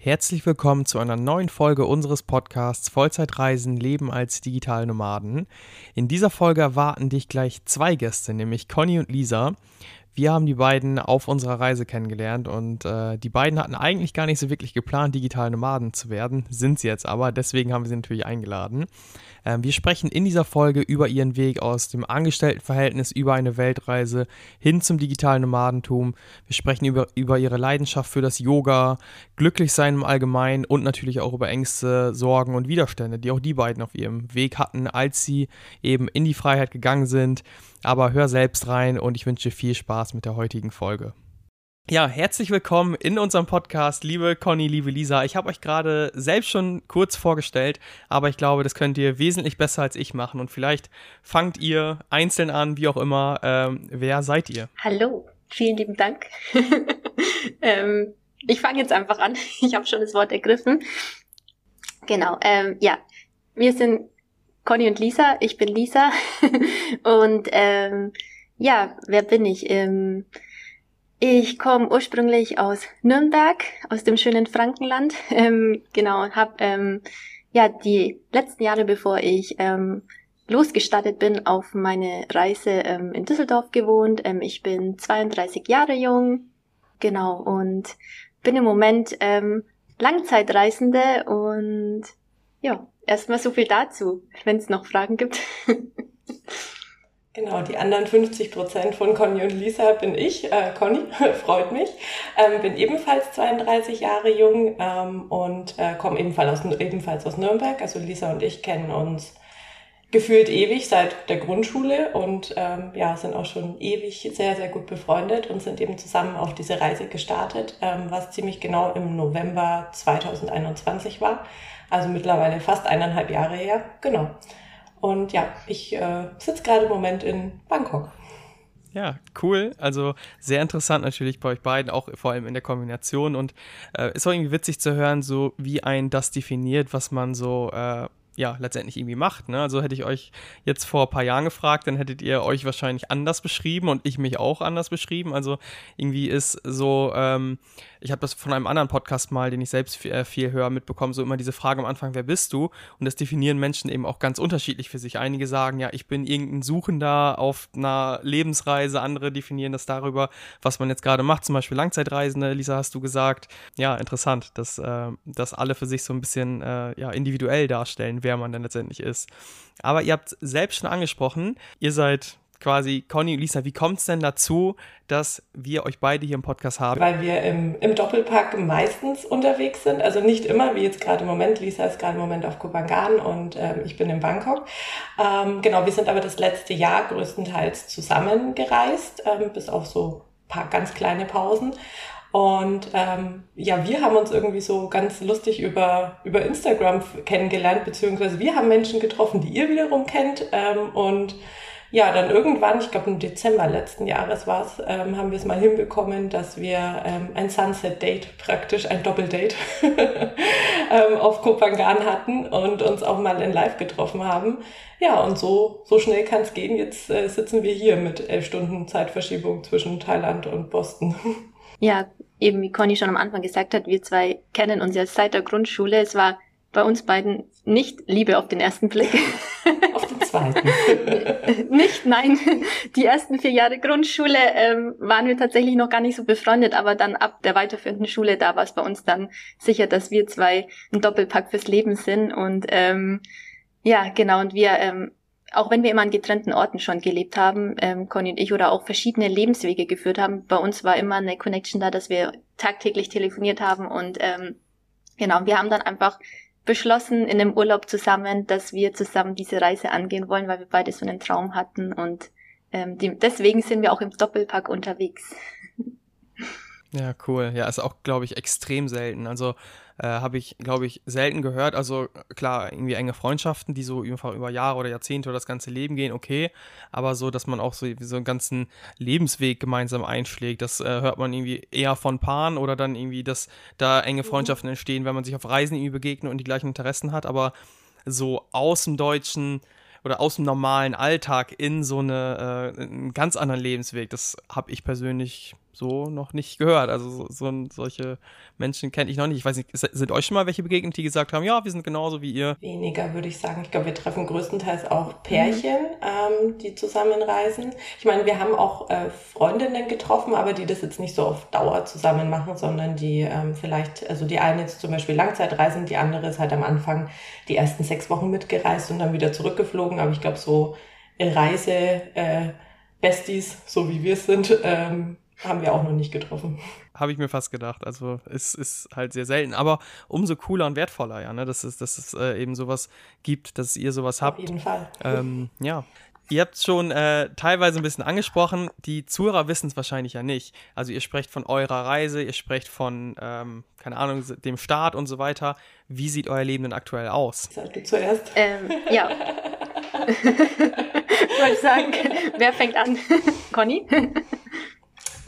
Herzlich willkommen zu einer neuen Folge unseres Podcasts Vollzeitreisen Leben als digitale Nomaden. In dieser Folge erwarten dich gleich zwei Gäste, nämlich Conny und Lisa. Wir haben die beiden auf unserer Reise kennengelernt und äh, die beiden hatten eigentlich gar nicht so wirklich geplant, digitale Nomaden zu werden, sind sie jetzt aber, deswegen haben wir sie natürlich eingeladen. Ähm, wir sprechen in dieser Folge über ihren Weg aus dem Angestelltenverhältnis über eine Weltreise hin zum digitalen Nomadentum. Wir sprechen über, über ihre Leidenschaft für das Yoga, Glücklichsein im Allgemeinen und natürlich auch über Ängste, Sorgen und Widerstände, die auch die beiden auf ihrem Weg hatten, als sie eben in die Freiheit gegangen sind. Aber hör selbst rein und ich wünsche viel Spaß mit der heutigen Folge. Ja, herzlich willkommen in unserem Podcast, liebe Conny, liebe Lisa. Ich habe euch gerade selbst schon kurz vorgestellt, aber ich glaube, das könnt ihr wesentlich besser als ich machen. Und vielleicht fangt ihr einzeln an, wie auch immer. Ähm, wer seid ihr? Hallo, vielen lieben Dank. ähm, ich fange jetzt einfach an. Ich habe schon das Wort ergriffen. Genau, ähm, ja, wir sind Conny und Lisa. Ich bin Lisa. und ähm, ja, wer bin ich? Ich komme ursprünglich aus Nürnberg, aus dem schönen Frankenland. Ähm, genau, habe ähm, ja die letzten Jahre, bevor ich ähm, losgestartet bin, auf meine Reise ähm, in Düsseldorf gewohnt. Ähm, ich bin 32 Jahre jung, genau und bin im Moment ähm, Langzeitreisende und ja, erstmal so viel dazu, wenn es noch Fragen gibt. Genau, die anderen 50 Prozent von Conny und Lisa bin ich. Äh, Conny, freut mich. Ähm, bin ebenfalls 32 Jahre jung ähm, und äh, komme ebenfalls aus, ebenfalls aus Nürnberg. Also Lisa und ich kennen uns gefühlt ewig seit der Grundschule und ähm, ja, sind auch schon ewig sehr, sehr gut befreundet und sind eben zusammen auf diese Reise gestartet, ähm, was ziemlich genau im November 2021 war. Also mittlerweile fast eineinhalb Jahre her. Genau. Und ja, ich äh, sitze gerade im Moment in Bangkok. Ja, cool. Also sehr interessant natürlich bei euch beiden, auch vor allem in der Kombination. Und äh, ist auch irgendwie witzig zu hören, so wie ein das definiert, was man so äh, ja, letztendlich irgendwie macht. Ne? Also hätte ich euch jetzt vor ein paar Jahren gefragt, dann hättet ihr euch wahrscheinlich anders beschrieben und ich mich auch anders beschrieben. Also irgendwie ist so, ähm, ich habe das von einem anderen Podcast mal, den ich selbst viel, äh, viel höre, mitbekommen, so immer diese Frage am Anfang, wer bist du? Und das definieren Menschen eben auch ganz unterschiedlich für sich. Einige sagen, ja, ich bin irgendein Suchender auf einer Lebensreise, andere definieren das darüber, was man jetzt gerade macht, zum Beispiel Langzeitreisende, Lisa, hast du gesagt. Ja, interessant, dass, äh, dass alle für sich so ein bisschen äh, ja, individuell darstellen, wer man denn letztendlich ist. Aber ihr habt selbst schon angesprochen, ihr seid quasi, Conny und Lisa, wie kommt es denn dazu, dass wir euch beide hier im Podcast haben? Weil wir im, im Doppelpack meistens unterwegs sind, also nicht immer, wie jetzt gerade im Moment. Lisa ist gerade im Moment auf Kopangan und ähm, ich bin in Bangkok. Ähm, genau, wir sind aber das letzte Jahr größtenteils zusammengereist, ähm, bis auf so paar ganz kleine Pausen. Und ähm, ja, wir haben uns irgendwie so ganz lustig über, über Instagram kennengelernt, beziehungsweise wir haben Menschen getroffen, die ihr wiederum kennt. Ähm, und ja, dann irgendwann, ich glaube im Dezember letzten Jahres war es, ähm, haben wir es mal hinbekommen, dass wir ähm, ein Sunset-Date, praktisch ein Doppeldate ähm, auf Kopangan hatten und uns auch mal in Live getroffen haben. Ja, und so, so schnell kann es gehen. Jetzt äh, sitzen wir hier mit elf Stunden Zeitverschiebung zwischen Thailand und Boston. Ja, eben wie Conny schon am Anfang gesagt hat, wir zwei kennen uns ja seit der Grundschule. Es war bei uns beiden nicht Liebe auf den ersten Blick. Auf den zweiten. nicht, nein. Die ersten vier Jahre Grundschule ähm, waren wir tatsächlich noch gar nicht so befreundet, aber dann ab der weiterführenden Schule, da war es bei uns dann sicher, dass wir zwei ein Doppelpack fürs Leben sind. Und ähm, ja, genau, und wir, ähm, auch wenn wir immer an getrennten Orten schon gelebt haben, ähm, Conny und ich, oder auch verschiedene Lebenswege geführt haben, bei uns war immer eine Connection da, dass wir tagtäglich telefoniert haben und ähm, genau, wir haben dann einfach beschlossen in dem Urlaub zusammen, dass wir zusammen diese Reise angehen wollen, weil wir beide so einen Traum hatten und ähm, die, deswegen sind wir auch im Doppelpack unterwegs. Ja, cool. Ja, ist auch, glaube ich, extrem selten. Also äh, habe ich, glaube ich, selten gehört. Also klar, irgendwie enge Freundschaften, die so einfach über Jahre oder Jahrzehnte oder das ganze Leben gehen, okay. Aber so, dass man auch so, so einen ganzen Lebensweg gemeinsam einschlägt, das äh, hört man irgendwie eher von Paaren oder dann irgendwie, dass da enge mhm. Freundschaften entstehen, wenn man sich auf Reisen irgendwie begegnet und die gleichen Interessen hat. Aber so aus dem Deutschen oder aus dem normalen Alltag in so eine, äh, einen ganz anderen Lebensweg. Das habe ich persönlich so noch nicht gehört. Also so, so solche Menschen kenne ich noch nicht. Ich weiß nicht, sind euch schon mal welche begegnet, die gesagt haben, ja, wir sind genauso wie ihr? Weniger, würde ich sagen. Ich glaube, wir treffen größtenteils auch Pärchen, mhm. ähm, die zusammenreisen. Ich meine, wir haben auch äh, Freundinnen getroffen, aber die das jetzt nicht so auf Dauer zusammen machen, sondern die ähm, vielleicht, also die eine jetzt zum Beispiel Langzeitreisen, die andere ist halt am Anfang die ersten sechs Wochen mitgereist und dann wieder zurückgeflogen. Aber ich glaube, so Reise, äh, Besties, so wie wir es sind, ähm, haben wir auch noch nicht getroffen. Habe ich mir fast gedacht. Also es ist halt sehr selten, aber umso cooler und wertvoller, ja, ne? dass es, dass es äh, eben sowas gibt, dass ihr sowas habt. Auf jeden Fall. Ähm, ja. Ihr habt schon äh, teilweise ein bisschen angesprochen, die Zuhörer wissen es wahrscheinlich ja nicht. Also ihr sprecht von eurer Reise, ihr sprecht von, ähm, keine Ahnung, dem Start und so weiter. Wie sieht euer Leben denn aktuell aus? Sag du zuerst. Ähm, ja. ich wollte sagen, wer fängt an? Conny?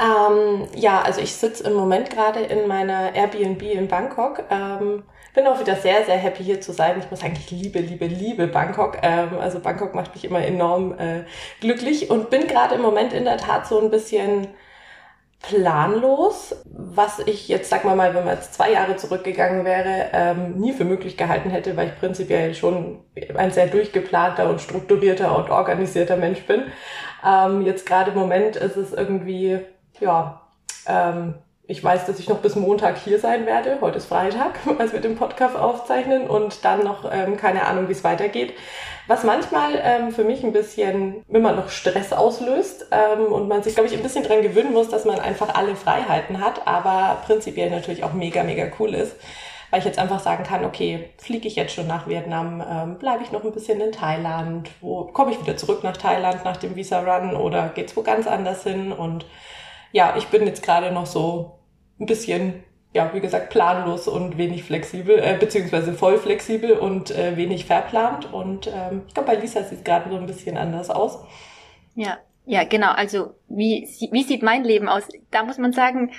Ähm, ja, also ich sitze im Moment gerade in meiner Airbnb in Bangkok. Ähm, bin auch wieder sehr, sehr happy hier zu sein. Ich muss sagen, ich liebe, liebe, liebe Bangkok. Ähm, also Bangkok macht mich immer enorm äh, glücklich und bin gerade im Moment in der Tat so ein bisschen planlos, was ich jetzt, sag mal mal, wenn man jetzt zwei Jahre zurückgegangen wäre, ähm, nie für möglich gehalten hätte, weil ich prinzipiell schon ein sehr durchgeplanter und strukturierter und organisierter Mensch bin. Ähm, jetzt gerade im Moment ist es irgendwie ja, ähm, ich weiß, dass ich noch bis Montag hier sein werde. Heute ist Freitag, als wir den Podcast aufzeichnen und dann noch ähm, keine Ahnung, wie es weitergeht. Was manchmal ähm, für mich ein bisschen immer noch Stress auslöst ähm, und man sich, glaube ich, ein bisschen dran gewöhnen muss, dass man einfach alle Freiheiten hat, aber prinzipiell natürlich auch mega, mega cool ist. Weil ich jetzt einfach sagen kann, okay, fliege ich jetzt schon nach Vietnam, ähm, bleibe ich noch ein bisschen in Thailand, wo komme ich wieder zurück nach Thailand nach dem Visa Run oder geht's wo ganz anders hin und ja, ich bin jetzt gerade noch so ein bisschen, ja, wie gesagt, planlos und wenig flexibel, äh, beziehungsweise voll flexibel und äh, wenig verplant. Und ähm, ich glaube, bei Lisa sieht es gerade so ein bisschen anders aus. Ja, ja, genau. Also wie, wie sieht mein Leben aus? Da muss man sagen,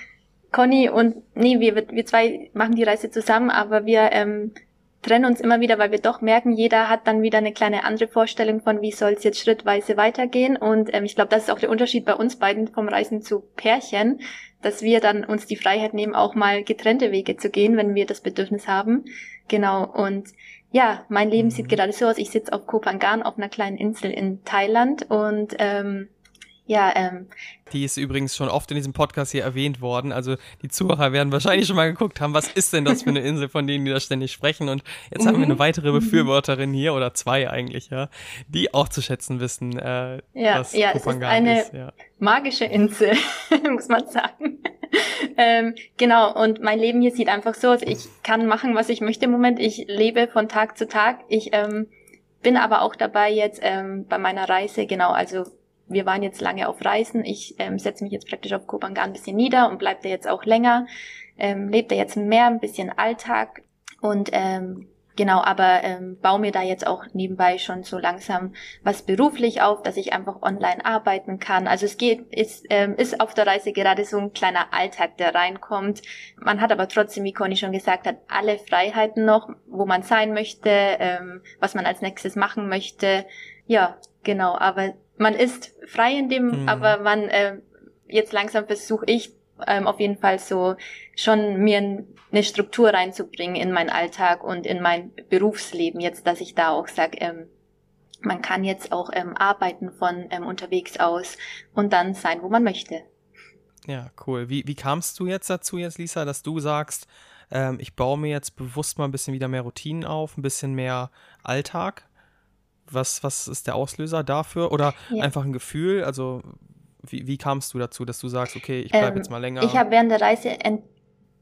Conny und nee, wir, wir zwei machen die Reise zusammen, aber wir ähm, trennen uns immer wieder, weil wir doch merken, jeder hat dann wieder eine kleine andere Vorstellung von, wie soll es jetzt schrittweise weitergehen. Und ähm, ich glaube, das ist auch der Unterschied bei uns beiden vom Reisen zu Pärchen, dass wir dann uns die Freiheit nehmen, auch mal getrennte Wege zu gehen, wenn wir das Bedürfnis haben. Genau. Und ja, mein Leben mhm. sieht gerade so aus. Ich sitze auf Kopangan auf einer kleinen Insel in Thailand und ähm, ja, ähm, die ist übrigens schon oft in diesem Podcast hier erwähnt worden. Also die Zuhörer werden wahrscheinlich schon mal geguckt haben, was ist denn das für eine Insel, von denen die da ständig sprechen. Und jetzt haben wir eine weitere Befürworterin hier, oder zwei eigentlich, ja, die auch zu schätzen wissen, äh, ja, was ja, Kopangan es ist. Eine ist, ja. magische Insel, muss man sagen. ähm, genau, und mein Leben hier sieht einfach so aus. Ich kann machen, was ich möchte im Moment. Ich lebe von Tag zu Tag. Ich ähm, bin aber auch dabei jetzt ähm, bei meiner Reise, genau, also wir waren jetzt lange auf Reisen. Ich ähm, setze mich jetzt praktisch auf Kopangan ein bisschen nieder und bleib da jetzt auch länger. Ähm, lebt da jetzt mehr, ein bisschen Alltag und ähm, genau, aber ähm, baue mir da jetzt auch nebenbei schon so langsam was beruflich auf, dass ich einfach online arbeiten kann. Also es geht, ist, ähm, ist auf der Reise gerade so ein kleiner Alltag, der reinkommt. Man hat aber trotzdem, wie Conny schon gesagt hat, alle Freiheiten noch, wo man sein möchte, ähm, was man als nächstes machen möchte. Ja, genau, aber man ist frei in dem, mhm. aber man äh, jetzt langsam versuche ich ähm, auf jeden Fall so schon mir eine Struktur reinzubringen in meinen Alltag und in mein Berufsleben jetzt, dass ich da auch sage, ähm, man kann jetzt auch ähm, arbeiten von ähm, unterwegs aus und dann sein, wo man möchte. Ja, cool. Wie, wie kamst du jetzt dazu jetzt, Lisa, dass du sagst, ähm, ich baue mir jetzt bewusst mal ein bisschen wieder mehr Routinen auf, ein bisschen mehr Alltag? Was, was ist der Auslöser dafür? Oder ja. einfach ein Gefühl? Also, wie, wie kamst du dazu, dass du sagst, okay, ich bleibe ähm, jetzt mal länger? Ich habe während der Reise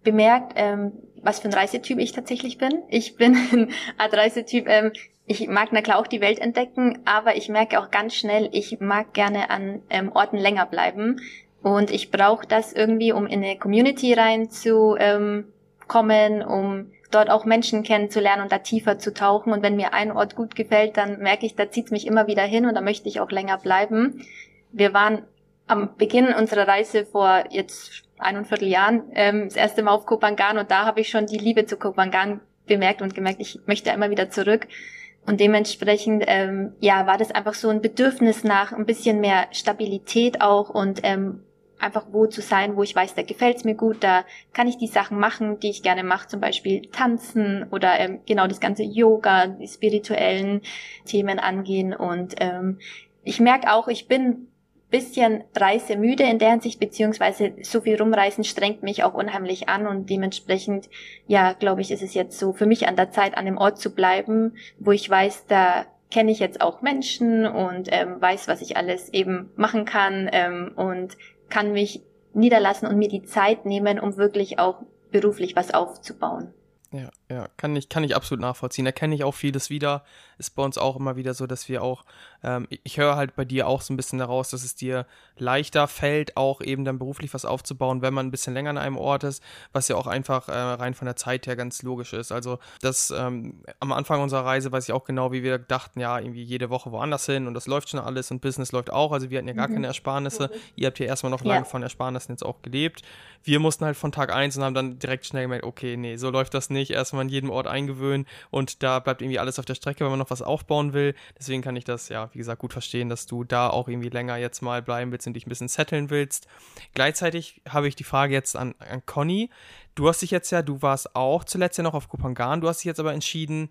bemerkt, ähm, was für ein Reisetyp ich tatsächlich bin. Ich bin ein Art Reisetyp, ähm, ich mag na klar auch die Welt entdecken, aber ich merke auch ganz schnell, ich mag gerne an ähm, Orten länger bleiben. Und ich brauche das irgendwie, um in eine Community reinzukommen, ähm, um dort auch Menschen kennenzulernen und da tiefer zu tauchen. Und wenn mir ein Ort gut gefällt, dann merke ich, da zieht's mich immer wieder hin und da möchte ich auch länger bleiben. Wir waren am Beginn unserer Reise vor jetzt ein und Viertel Jahren ähm, das erste Mal auf Kopangan und da habe ich schon die Liebe zu Kopangan bemerkt und gemerkt, ich möchte immer wieder zurück. Und dementsprechend, ähm, ja, war das einfach so ein Bedürfnis nach ein bisschen mehr Stabilität auch und ähm, einfach wo zu sein, wo ich weiß, da gefällt's mir gut, da kann ich die Sachen machen, die ich gerne mache, zum Beispiel tanzen oder ähm, genau das ganze Yoga, die spirituellen Themen angehen. Und ähm, ich merke auch, ich bin bisschen reisemüde in der Hinsicht, beziehungsweise so viel rumreisen strengt mich auch unheimlich an und dementsprechend, ja, glaube ich, ist es jetzt so für mich an der Zeit, an dem Ort zu bleiben, wo ich weiß, da kenne ich jetzt auch Menschen und ähm, weiß, was ich alles eben machen kann ähm, und kann mich niederlassen und mir die Zeit nehmen, um wirklich auch beruflich was aufzubauen. Ja, ja, kann ich, kann ich absolut nachvollziehen. Da kenne ich auch vieles wieder. Ist bei uns auch immer wieder so, dass wir auch, ähm, ich höre halt bei dir auch so ein bisschen daraus, dass es dir leichter fällt, auch eben dann beruflich was aufzubauen, wenn man ein bisschen länger an einem Ort ist, was ja auch einfach äh, rein von der Zeit her ganz logisch ist. Also das ähm, am Anfang unserer Reise weiß ich auch genau, wie wir dachten, ja, irgendwie jede Woche woanders hin und das läuft schon alles und Business läuft auch. Also wir hatten ja gar mhm. keine Ersparnisse. Ihr habt ja erstmal noch ja. lange von Ersparnissen jetzt auch gelebt. Wir mussten halt von Tag eins und haben dann direkt schnell gemerkt, okay, nee, so läuft das nicht. Erstmal man jedem Ort eingewöhnen und da bleibt irgendwie alles auf der Strecke, wenn man noch was aufbauen will. Deswegen kann ich das, ja, wie gesagt, gut verstehen, dass du da auch irgendwie länger jetzt mal bleiben willst und dich ein bisschen setteln willst. Gleichzeitig habe ich die Frage jetzt an, an Conny. Du hast dich jetzt ja, du warst auch zuletzt ja noch auf Kupangan, du hast dich jetzt aber entschieden,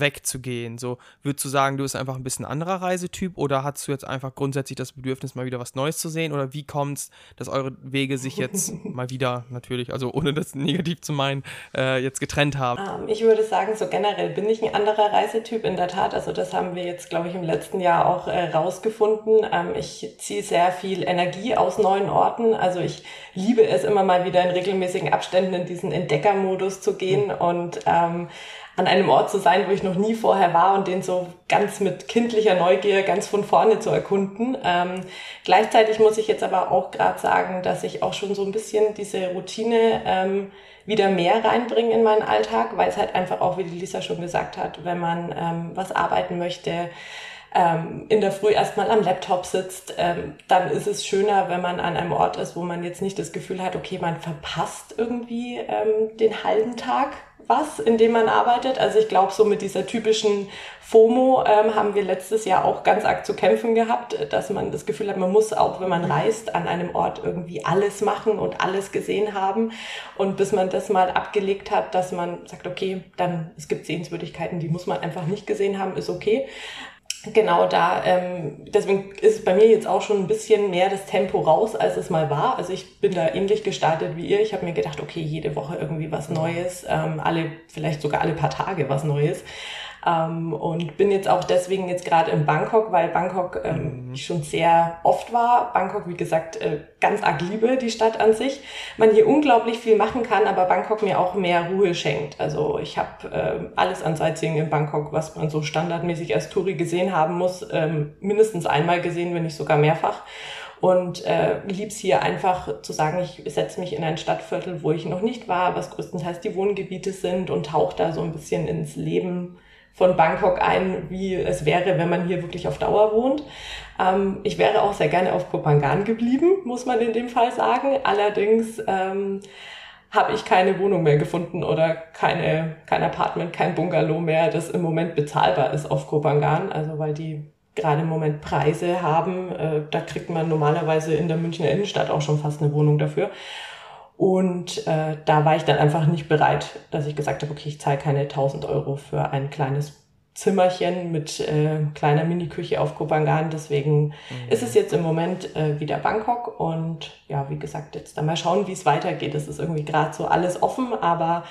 wegzugehen? So, würdest du sagen, du bist einfach ein bisschen anderer Reisetyp oder hast du jetzt einfach grundsätzlich das Bedürfnis, mal wieder was Neues zu sehen? Oder wie kommt es, dass eure Wege sich jetzt mal wieder natürlich, also ohne das negativ zu meinen, äh, jetzt getrennt haben? Um, ähm, ich würde sagen, so generell bin ich ein anderer Reisetyp in der Tat. Also das haben wir jetzt, glaube ich, im letzten Jahr auch äh, rausgefunden. Ähm, ich ziehe sehr viel Energie aus neuen Orten. Also ich liebe es immer mal wieder in regelmäßigen Abständen in diesen Entdeckermodus zu gehen mhm. und ähm, an einem Ort zu sein, wo ich noch nie vorher war und den so ganz mit kindlicher Neugier ganz von vorne zu erkunden. Ähm, gleichzeitig muss ich jetzt aber auch gerade sagen, dass ich auch schon so ein bisschen diese Routine ähm, wieder mehr reinbringe in meinen Alltag, weil es halt einfach auch, wie die Lisa schon gesagt hat, wenn man ähm, was arbeiten möchte, ähm, in der Früh erstmal am Laptop sitzt, ähm, dann ist es schöner, wenn man an einem Ort ist, wo man jetzt nicht das Gefühl hat, okay, man verpasst irgendwie ähm, den halben Tag was, in dem man arbeitet. Also ich glaube, so mit dieser typischen FOMO ähm, haben wir letztes Jahr auch ganz arg zu kämpfen gehabt, dass man das Gefühl hat, man muss auch, wenn man reist, an einem Ort irgendwie alles machen und alles gesehen haben. Und bis man das mal abgelegt hat, dass man sagt, okay, dann es gibt Sehenswürdigkeiten, die muss man einfach nicht gesehen haben, ist okay genau da, ähm, deswegen ist bei mir jetzt auch schon ein bisschen mehr das Tempo raus, als es mal war. Also ich bin da ähnlich gestartet wie ihr. Ich habe mir gedacht, okay, jede Woche irgendwie was Neues, ähm, alle, vielleicht sogar alle paar Tage was Neues. Ähm, und bin jetzt auch deswegen jetzt gerade in Bangkok, weil Bangkok ähm, mhm. schon sehr oft war. Bangkok, wie gesagt, äh, ganz arg liebe, die Stadt an sich. Man hier unglaublich viel machen kann, aber Bangkok mir auch mehr Ruhe schenkt. Also ich habe äh, alles an Sightseeing in Bangkok, was man so standardmäßig als Touri gesehen haben muss, ähm, mindestens einmal gesehen, wenn nicht sogar mehrfach und äh, lieb's hier einfach zu sagen, ich setze mich in ein Stadtviertel, wo ich noch nicht war, was größtenteils die Wohngebiete sind und tauche da so ein bisschen ins Leben von Bangkok ein, wie es wäre, wenn man hier wirklich auf Dauer wohnt. Ähm, ich wäre auch sehr gerne auf Kopangan geblieben, muss man in dem Fall sagen. Allerdings ähm, habe ich keine Wohnung mehr gefunden oder keine, kein Apartment, kein Bungalow mehr, das im Moment bezahlbar ist auf Kopangan. Also weil die gerade im Moment Preise haben. Äh, da kriegt man normalerweise in der Münchner Innenstadt auch schon fast eine Wohnung dafür. Und äh, da war ich dann einfach nicht bereit, dass ich gesagt habe, okay, ich zahle keine 1000 Euro für ein kleines Zimmerchen mit äh, kleiner Mini-Küche auf Kopangan. Deswegen mhm. ist es jetzt im Moment äh, wieder Bangkok. Und ja, wie gesagt, jetzt dann mal schauen, wie es weitergeht. Es ist irgendwie gerade so alles offen, aber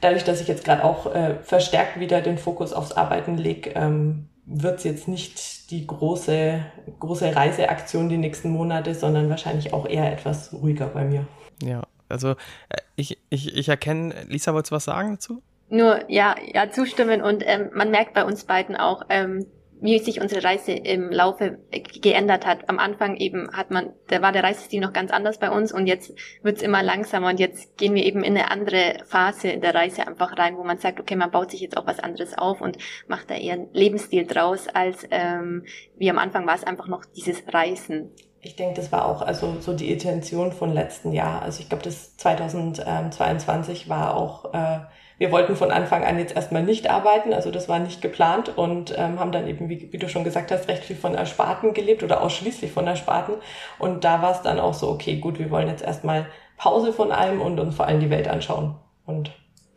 dadurch, dass ich jetzt gerade auch äh, verstärkt wieder den Fokus aufs Arbeiten lege, ähm, wird es jetzt nicht die große, große Reiseaktion die nächsten Monate, sondern wahrscheinlich auch eher etwas ruhiger bei mir. Ja, Also äh, ich, ich, ich erkenne, Lisa, wolltest du was sagen dazu? Nur, ja, ja, zustimmen und ähm, man merkt bei uns beiden auch, ähm, wie sich unsere Reise im Laufe geändert hat. Am Anfang eben hat man, da war der Reisestil noch ganz anders bei uns und jetzt wird's immer langsamer und jetzt gehen wir eben in eine andere Phase in der Reise einfach rein, wo man sagt, okay, man baut sich jetzt auch was anderes auf und macht da eher einen Lebensstil draus, als ähm, wie am Anfang war es einfach noch dieses Reisen. Ich denke, das war auch also so die Intention von letzten Jahr. Also ich glaube, das 2022 war auch äh, wir wollten von Anfang an jetzt erstmal nicht arbeiten, also das war nicht geplant und ähm, haben dann eben, wie, wie du schon gesagt hast, recht viel von Ersparten gelebt oder ausschließlich von Ersparten. Und da war es dann auch so, okay, gut, wir wollen jetzt erstmal Pause von allem und uns vor allem die Welt anschauen. Und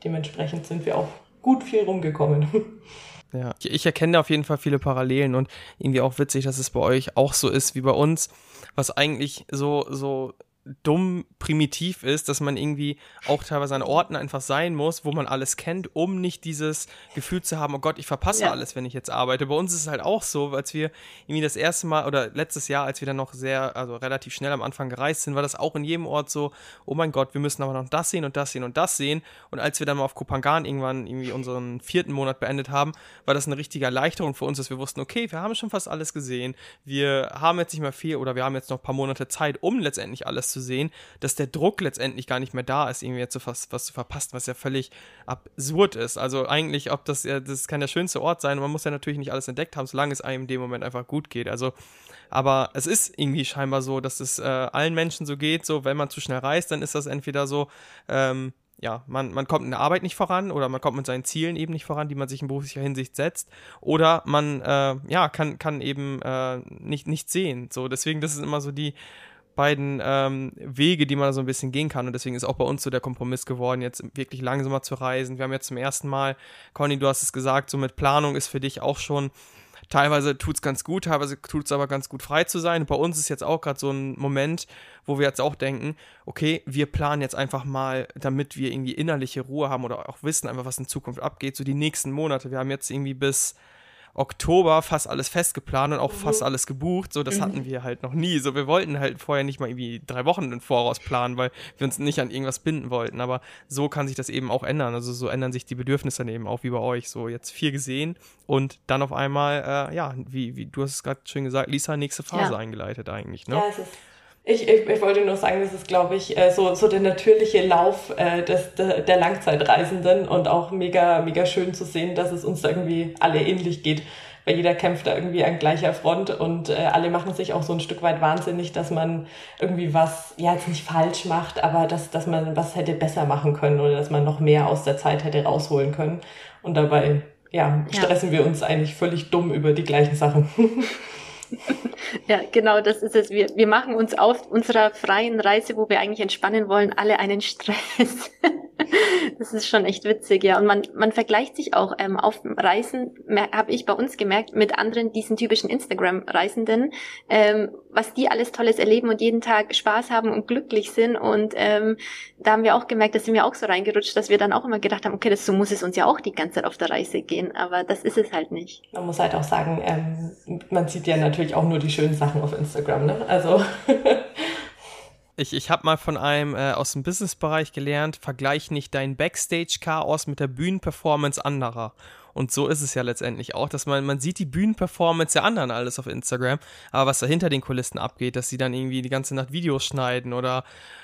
dementsprechend sind wir auch gut viel rumgekommen. Ja, ich erkenne auf jeden Fall viele Parallelen und irgendwie auch witzig, dass es bei euch auch so ist wie bei uns, was eigentlich so, so dumm primitiv ist, dass man irgendwie auch teilweise an Orten einfach sein muss, wo man alles kennt, um nicht dieses Gefühl zu haben, oh Gott, ich verpasse ja. alles, wenn ich jetzt arbeite. Bei uns ist es halt auch so, als wir irgendwie das erste Mal oder letztes Jahr, als wir dann noch sehr, also relativ schnell am Anfang gereist sind, war das auch in jedem Ort so, oh mein Gott, wir müssen aber noch das sehen und das sehen und das sehen. Und als wir dann mal auf Kopangan irgendwann irgendwie unseren vierten Monat beendet haben, war das eine richtige Erleichterung für uns, dass wir wussten, okay, wir haben schon fast alles gesehen. Wir haben jetzt nicht mehr viel oder wir haben jetzt noch ein paar Monate Zeit, um letztendlich alles zu sehen, dass der Druck letztendlich gar nicht mehr da ist, irgendwie jetzt so was, was zu verpassen, was ja völlig absurd ist. Also eigentlich, ob das ja, das kann der schönste Ort sein. Man muss ja natürlich nicht alles entdeckt haben, solange es einem in dem Moment einfach gut geht. Also, aber es ist irgendwie scheinbar so, dass es äh, allen Menschen so geht. So, wenn man zu schnell reist, dann ist das entweder so, ähm, ja, man, man kommt in der Arbeit nicht voran oder man kommt mit seinen Zielen eben nicht voran, die man sich in beruflicher Hinsicht setzt. Oder man, äh, ja, kann, kann eben äh, nicht, nicht sehen. So, deswegen, das ist immer so die, beiden ähm, Wege, die man so ein bisschen gehen kann. Und deswegen ist auch bei uns so der Kompromiss geworden, jetzt wirklich langsamer zu reisen. Wir haben jetzt zum ersten Mal, Conny, du hast es gesagt, so mit Planung ist für dich auch schon, teilweise tut es ganz gut, teilweise tut es aber ganz gut frei zu sein. bei uns ist jetzt auch gerade so ein Moment, wo wir jetzt auch denken, okay, wir planen jetzt einfach mal, damit wir irgendwie innerliche Ruhe haben oder auch wissen einfach, was in Zukunft abgeht, so die nächsten Monate. Wir haben jetzt irgendwie bis Oktober fast alles festgeplant und auch mhm. fast alles gebucht. So, das mhm. hatten wir halt noch nie. So, wir wollten halt vorher nicht mal irgendwie drei Wochen im Voraus planen, weil wir uns nicht an irgendwas binden wollten. Aber so kann sich das eben auch ändern. Also so ändern sich die Bedürfnisse dann eben auch wie bei euch. So, jetzt viel gesehen und dann auf einmal, äh, ja, wie, wie du hast es gerade schön gesagt, Lisa, nächste Phase ja. eingeleitet eigentlich. Ne? Ja, es ist ich, ich, ich wollte nur sagen, das ist, glaube ich, äh, so, so der natürliche Lauf äh, des, der Langzeitreisenden und auch mega, mega schön zu sehen, dass es uns irgendwie alle ähnlich geht. Weil jeder kämpft da irgendwie an gleicher Front und äh, alle machen sich auch so ein Stück weit wahnsinnig, dass man irgendwie was, ja, jetzt nicht falsch macht, aber dass, dass man was hätte besser machen können oder dass man noch mehr aus der Zeit hätte rausholen können. Und dabei, ja, stressen ja. wir uns eigentlich völlig dumm über die gleichen Sachen. ja, genau, das ist es. Wir, wir machen uns auf unserer freien Reise, wo wir eigentlich entspannen wollen, alle einen Stress. das ist schon echt witzig, ja. Und man, man vergleicht sich auch ähm, auf Reisen, habe ich bei uns gemerkt, mit anderen diesen typischen Instagram-Reisenden, ähm, was die alles Tolles erleben und jeden Tag Spaß haben und glücklich sind. Und ähm, da haben wir auch gemerkt, dass sind wir auch so reingerutscht, dass wir dann auch immer gedacht haben, okay, das so muss es uns ja auch die ganze Zeit auf der Reise gehen. Aber das ist es halt nicht. Man muss halt auch sagen, ähm, man sieht ja natürlich auch nur die schönen Sachen auf Instagram, ne? Also Ich, ich habe mal von einem äh, aus dem Businessbereich gelernt, vergleich nicht dein Backstage-Chaos mit der Bühnenperformance anderer. Und so ist es ja letztendlich auch, dass man, man sieht die Bühnenperformance der anderen alles auf Instagram, aber was da hinter den Kulissen abgeht, dass sie dann irgendwie die ganze Nacht Videos schneiden oder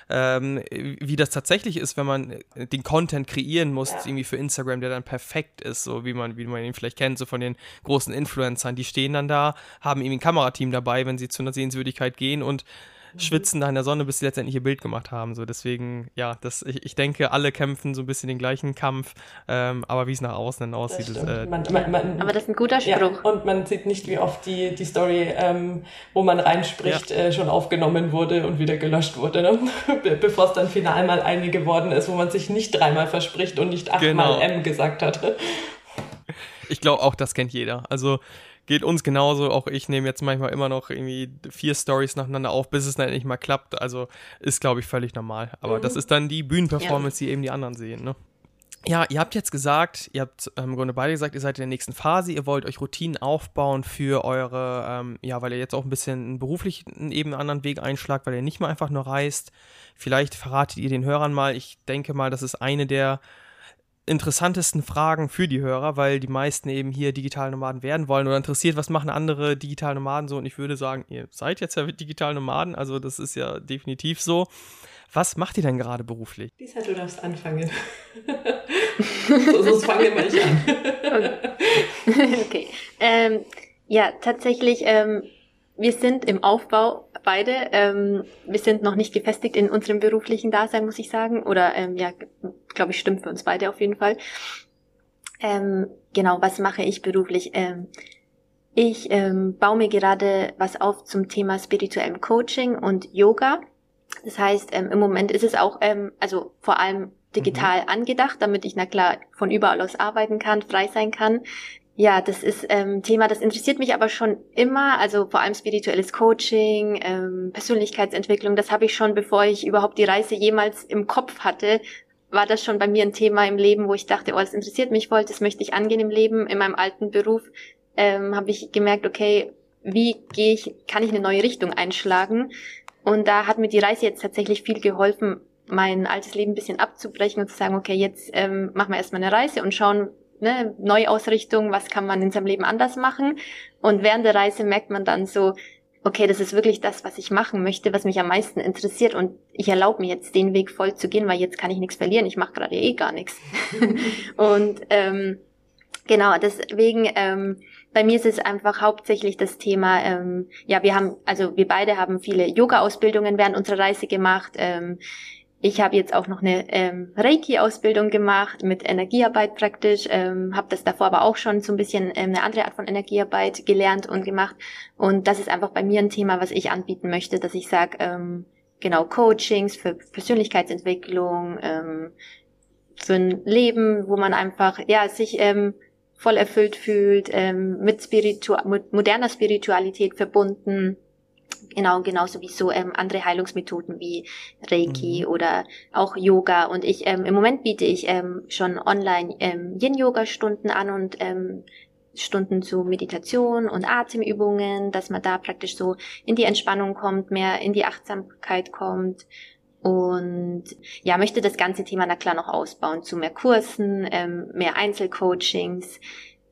ähm, wie das tatsächlich ist, wenn man den Content kreieren muss, irgendwie für Instagram, der dann perfekt ist, so wie man, wie man ihn vielleicht kennt, so von den großen Influencern. Die stehen dann da, haben irgendwie ein Kamerateam dabei, wenn sie zu einer Sehenswürdigkeit gehen und schwitzen da in der Sonne, bis sie letztendlich ihr Bild gemacht haben. So, deswegen, ja, das, ich, ich denke, alle kämpfen so ein bisschen den gleichen Kampf, ähm, aber wie es nach außen dann aussieht. Das, äh, man, man, man, aber das ist ein guter Spruch. Ja, und man sieht nicht, wie oft die, die Story, ähm, wo man reinspricht, ja. äh, schon aufgenommen wurde und wieder gelöscht wurde, ne? bevor es dann final mal eine geworden ist, wo man sich nicht dreimal verspricht und nicht achtmal genau. M gesagt hat. Ich glaube, auch das kennt jeder. Also geht uns genauso. Auch ich nehme jetzt manchmal immer noch irgendwie vier Stories nacheinander auf, bis es dann endlich mal klappt. Also ist, glaube ich, völlig normal. Aber mhm. das ist dann die Bühnenperformance, ja. die eben die anderen sehen, ne? ja, ihr habt jetzt gesagt, ihr habt ähm, im Grunde beide gesagt, ihr seid in der nächsten Phase, ihr wollt euch Routinen aufbauen für eure, ähm, ja, weil ihr jetzt auch ein bisschen beruflich eben einen anderen Weg einschlagt, weil ihr nicht mal einfach nur reist. Vielleicht verratet ihr den Hörern mal, ich denke mal, das ist eine der interessantesten Fragen für die Hörer, weil die meisten eben hier digitale Nomaden werden wollen oder interessiert, was machen andere digitale Nomaden so. Und ich würde sagen, ihr seid jetzt ja digitale Nomaden, also das ist ja definitiv so. Was macht ihr denn gerade beruflich? Lisa, du darfst anfangen. so, sonst fangen wir mal nicht an. okay. Ähm, ja, tatsächlich, ähm, wir sind im Aufbau beide. Ähm, wir sind noch nicht gefestigt in unserem beruflichen Dasein, muss ich sagen. Oder ähm, ja, glaube ich, stimmt für uns beide auf jeden Fall. Ähm, genau, was mache ich beruflich? Ähm, ich ähm, baue mir gerade was auf zum Thema spirituellem Coaching und Yoga. Das heißt, ähm, im Moment ist es auch, ähm, also vor allem digital mhm. angedacht, damit ich na klar von überall aus arbeiten kann, frei sein kann. Ja, das ist ähm, Thema, das interessiert mich aber schon immer, also vor allem spirituelles Coaching, ähm, Persönlichkeitsentwicklung, das habe ich schon, bevor ich überhaupt die Reise jemals im Kopf hatte, war das schon bei mir ein Thema im Leben, wo ich dachte, oh, das interessiert mich voll, das möchte ich angehen im Leben. In meinem alten Beruf ähm, habe ich gemerkt, okay, wie gehe ich, kann ich eine neue Richtung einschlagen? Und da hat mir die Reise jetzt tatsächlich viel geholfen, mein altes Leben ein bisschen abzubrechen und zu sagen, okay, jetzt ähm, machen wir erstmal eine Reise und schauen, ne, Neuausrichtung, was kann man in seinem Leben anders machen. Und während der Reise merkt man dann so, okay, das ist wirklich das, was ich machen möchte, was mich am meisten interessiert und ich erlaube mir jetzt den Weg voll zu gehen, weil jetzt kann ich nichts verlieren, ich mache gerade eh gar nichts. und ähm, genau, deswegen ähm, bei mir ist es einfach hauptsächlich das Thema, ähm, ja, wir haben, also wir beide haben viele Yoga-Ausbildungen während unserer Reise gemacht. Ähm, ich habe jetzt auch noch eine ähm, Reiki-Ausbildung gemacht mit Energiearbeit praktisch, ähm, habe das davor aber auch schon so ein bisschen ähm, eine andere Art von Energiearbeit gelernt und gemacht. Und das ist einfach bei mir ein Thema, was ich anbieten möchte, dass ich sage, ähm, genau, Coachings für Persönlichkeitsentwicklung, ähm, für ein Leben, wo man einfach ja sich ähm, voll erfüllt fühlt, ähm, mit, Spiritu mit moderner Spiritualität verbunden Genau, genauso wie so ähm, andere Heilungsmethoden wie Reiki mhm. oder auch Yoga. Und ich ähm, im Moment biete ich ähm, schon online ähm, Yin-Yoga-Stunden an und ähm, Stunden zu Meditation und Atemübungen, dass man da praktisch so in die Entspannung kommt, mehr in die Achtsamkeit kommt. Und ja, möchte das ganze Thema na klar noch ausbauen zu mehr Kursen, ähm, mehr Einzelcoachings,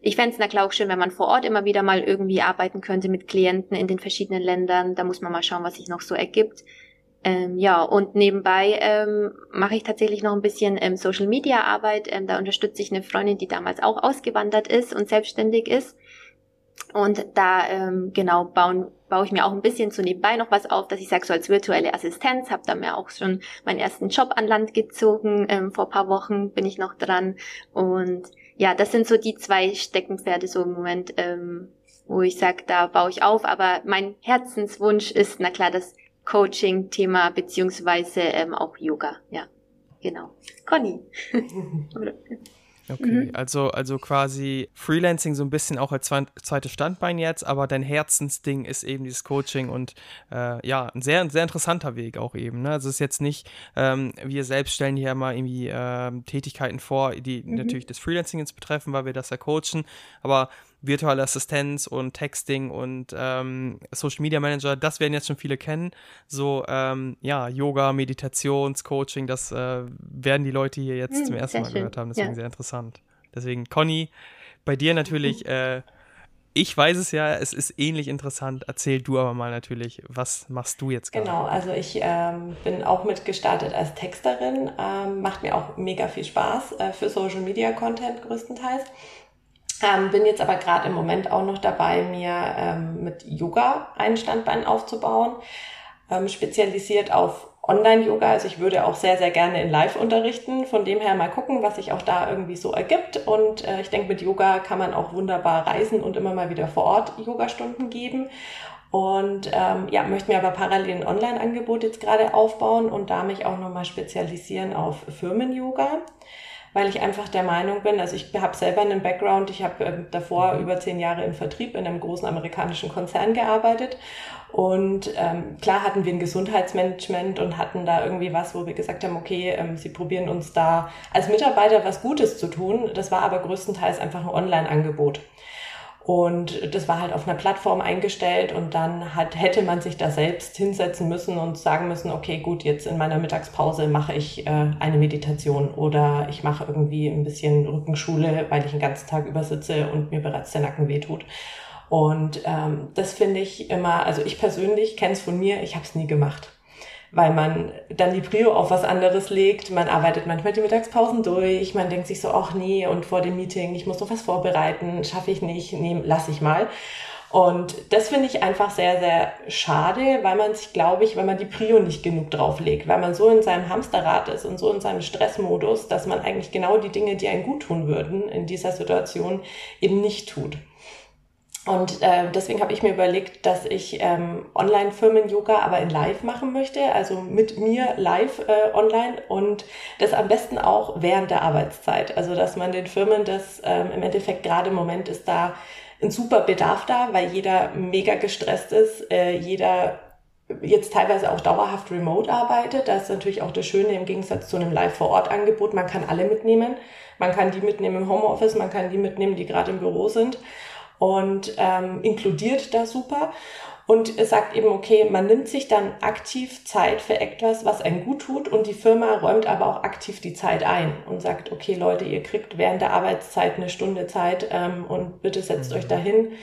ich fände es na klar auch schön, wenn man vor Ort immer wieder mal irgendwie arbeiten könnte mit Klienten in den verschiedenen Ländern. Da muss man mal schauen, was sich noch so ergibt. Ähm, ja, und nebenbei ähm, mache ich tatsächlich noch ein bisschen ähm, Social Media Arbeit. Ähm, da unterstütze ich eine Freundin, die damals auch ausgewandert ist und selbstständig ist. Und da ähm, genau bauen, baue ich mir auch ein bisschen so nebenbei noch was auf, dass ich sage, so als virtuelle Assistenz, habe da mir auch schon meinen ersten Job an Land gezogen. Ähm, vor paar Wochen bin ich noch dran. Und ja, das sind so die zwei Steckenpferde so im Moment, ähm, wo ich sage, da baue ich auf. Aber mein Herzenswunsch ist, na klar, das Coaching-Thema beziehungsweise ähm, auch Yoga. Ja, genau. Conny. Okay, mhm. also, also quasi Freelancing so ein bisschen auch als zweites Standbein jetzt, aber dein Herzensding ist eben dieses Coaching und äh, ja, ein sehr, sehr interessanter Weg auch eben. Ne? Also es ist jetzt nicht, ähm, wir selbst stellen hier mal irgendwie ähm, Tätigkeiten vor, die mhm. natürlich das Freelancing jetzt betreffen, weil wir das ja coachen, aber virtuelle Assistenz und Texting und ähm, Social Media Manager, das werden jetzt schon viele kennen. So, ähm, ja, Yoga, Meditationscoaching, das äh, werden die Leute hier jetzt hm, zum ersten Mal schön. gehört haben. Deswegen ja. sehr interessant. Deswegen, Conny, bei dir natürlich, äh, ich weiß es ja, es ist ähnlich interessant. Erzähl du aber mal natürlich, was machst du jetzt gerade? Genau, also ich ähm, bin auch mitgestartet als Texterin. Ähm, macht mir auch mega viel Spaß äh, für Social Media Content größtenteils. Ähm, bin jetzt aber gerade im Moment auch noch dabei, mir ähm, mit Yoga ein Standbein aufzubauen, ähm, spezialisiert auf Online-Yoga. Also ich würde auch sehr, sehr gerne in Live unterrichten. Von dem her mal gucken, was sich auch da irgendwie so ergibt. Und äh, ich denke, mit Yoga kann man auch wunderbar reisen und immer mal wieder vor Ort Yoga-Stunden geben. Und ähm, ja, möchte mir aber parallel ein Online-Angebot jetzt gerade aufbauen und da mich auch nochmal spezialisieren auf Firmen-Yoga weil ich einfach der Meinung bin, also ich habe selber einen Background, ich habe ähm, davor mhm. über zehn Jahre im Vertrieb in einem großen amerikanischen Konzern gearbeitet und ähm, klar hatten wir ein Gesundheitsmanagement und hatten da irgendwie was, wo wir gesagt haben, okay, ähm, sie probieren uns da als Mitarbeiter was Gutes zu tun. Das war aber größtenteils einfach ein Online-Angebot. Und das war halt auf einer Plattform eingestellt und dann hat, hätte man sich da selbst hinsetzen müssen und sagen müssen, okay, gut, jetzt in meiner Mittagspause mache ich äh, eine Meditation oder ich mache irgendwie ein bisschen Rückenschule, weil ich den ganzen Tag übersitze und mir bereits der Nacken wehtut. Und ähm, das finde ich immer, also ich persönlich kenne es von mir, ich habe es nie gemacht weil man dann die Prio auf was anderes legt. Man arbeitet manchmal die Mittagspausen durch, man denkt sich so, ach nee, und vor dem Meeting, ich muss noch was vorbereiten, schaffe ich nicht, nee, lass ich mal. Und das finde ich einfach sehr, sehr schade, weil man sich, glaube ich, wenn man die Prio nicht genug drauflegt, weil man so in seinem Hamsterrad ist und so in seinem Stressmodus, dass man eigentlich genau die Dinge, die einen gut tun würden in dieser Situation, eben nicht tut. Und äh, deswegen habe ich mir überlegt, dass ich ähm, Online-Firmen-Yoga aber in Live machen möchte, also mit mir live äh, online und das am besten auch während der Arbeitszeit. Also dass man den Firmen das ähm, im Endeffekt gerade im Moment ist da ein super Bedarf da, weil jeder mega gestresst ist, äh, jeder jetzt teilweise auch dauerhaft remote arbeitet. Das ist natürlich auch das Schöne im Gegensatz zu einem Live-vor-Ort-Angebot. Man kann alle mitnehmen. Man kann die mitnehmen im Homeoffice, man kann die mitnehmen, die gerade im Büro sind und ähm, inkludiert da super und sagt eben, okay, man nimmt sich dann aktiv Zeit für etwas, was einen gut tut und die Firma räumt aber auch aktiv die Zeit ein und sagt, okay Leute, ihr kriegt während der Arbeitszeit eine Stunde Zeit ähm, und bitte setzt mhm. euch dahin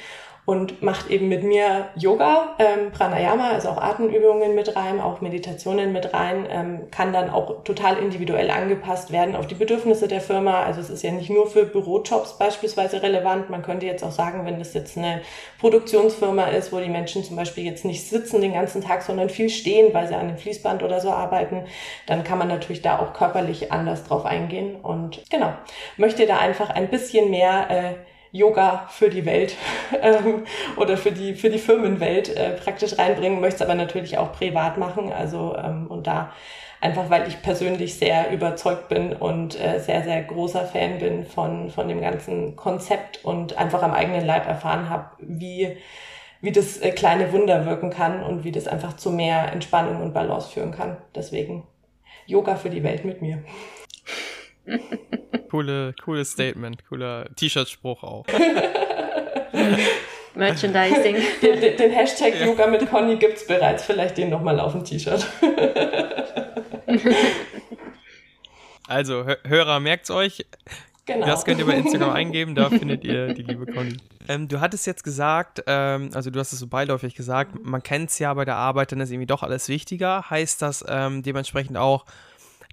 und macht eben mit mir Yoga, ähm, Pranayama, also auch Atemübungen mit rein, auch Meditationen mit rein, ähm, kann dann auch total individuell angepasst werden auf die Bedürfnisse der Firma. Also es ist ja nicht nur für Bürojobs beispielsweise relevant. Man könnte jetzt auch sagen, wenn das jetzt eine Produktionsfirma ist, wo die Menschen zum Beispiel jetzt nicht sitzen den ganzen Tag, sondern viel stehen, weil sie an dem Fließband oder so arbeiten, dann kann man natürlich da auch körperlich anders drauf eingehen. Und genau, möchte da einfach ein bisschen mehr äh, Yoga für die Welt ähm, oder für die, für die Firmenwelt äh, praktisch reinbringen, möchte es aber natürlich auch privat machen. Also ähm, und da einfach, weil ich persönlich sehr überzeugt bin und äh, sehr, sehr großer Fan bin von, von dem ganzen Konzept und einfach am eigenen Leib erfahren habe, wie wie das äh, kleine Wunder wirken kann und wie das einfach zu mehr Entspannung und Balance führen kann. Deswegen Yoga für die Welt mit mir. Coole, cooles Statement, cooler T-Shirt-Spruch auch. Merchandising. Den, den, den Hashtag ja. Yoga mit Conny gibt's bereits. Vielleicht den nochmal auf dem T-Shirt. also, Hörer, merkt's euch. Genau. Das könnt ihr bei Instagram eingeben, da findet ihr die liebe Conny. Ähm, du hattest jetzt gesagt, ähm, also du hast es so beiläufig gesagt, man kennt es ja bei der Arbeit, dann ist irgendwie doch alles wichtiger. Heißt das ähm, dementsprechend auch,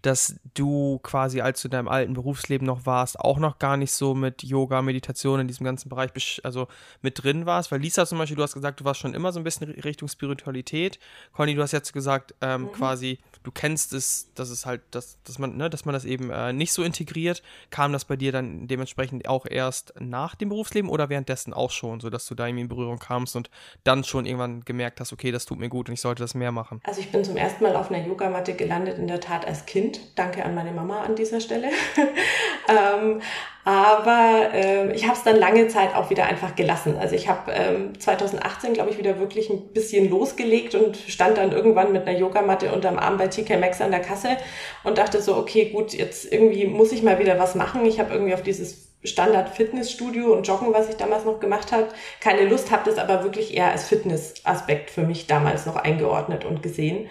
dass du quasi, als du in deinem alten Berufsleben noch warst, auch noch gar nicht so mit Yoga, Meditation in diesem ganzen Bereich also mit drin warst? Weil Lisa zum Beispiel, du hast gesagt, du warst schon immer so ein bisschen Richtung Spiritualität. Conny, du hast jetzt gesagt, ähm, mhm. quasi, du kennst es, dass es halt, dass, dass man, ne, dass man das eben äh, nicht so integriert. Kam das bei dir dann dementsprechend auch erst nach dem Berufsleben oder währenddessen auch schon, sodass du da irgendwie in Berührung kamst und dann schon irgendwann gemerkt hast, okay, das tut mir gut und ich sollte das mehr machen? Also ich bin zum ersten Mal auf einer Yogamatte gelandet, in der Tat als Kind. Danke an meine Mama an dieser Stelle. ähm, aber äh, ich habe es dann lange Zeit auch wieder einfach gelassen. Also ich habe ähm, 2018, glaube ich, wieder wirklich ein bisschen losgelegt und stand dann irgendwann mit einer Yogamatte unterm Arm bei TK Maxx an der Kasse und dachte so, okay, gut, jetzt irgendwie muss ich mal wieder was machen. Ich habe irgendwie auf dieses Standard Fitnessstudio und Joggen, was ich damals noch gemacht habe, keine Lust, habe das aber wirklich eher als Fitnessaspekt für mich damals noch eingeordnet und gesehen.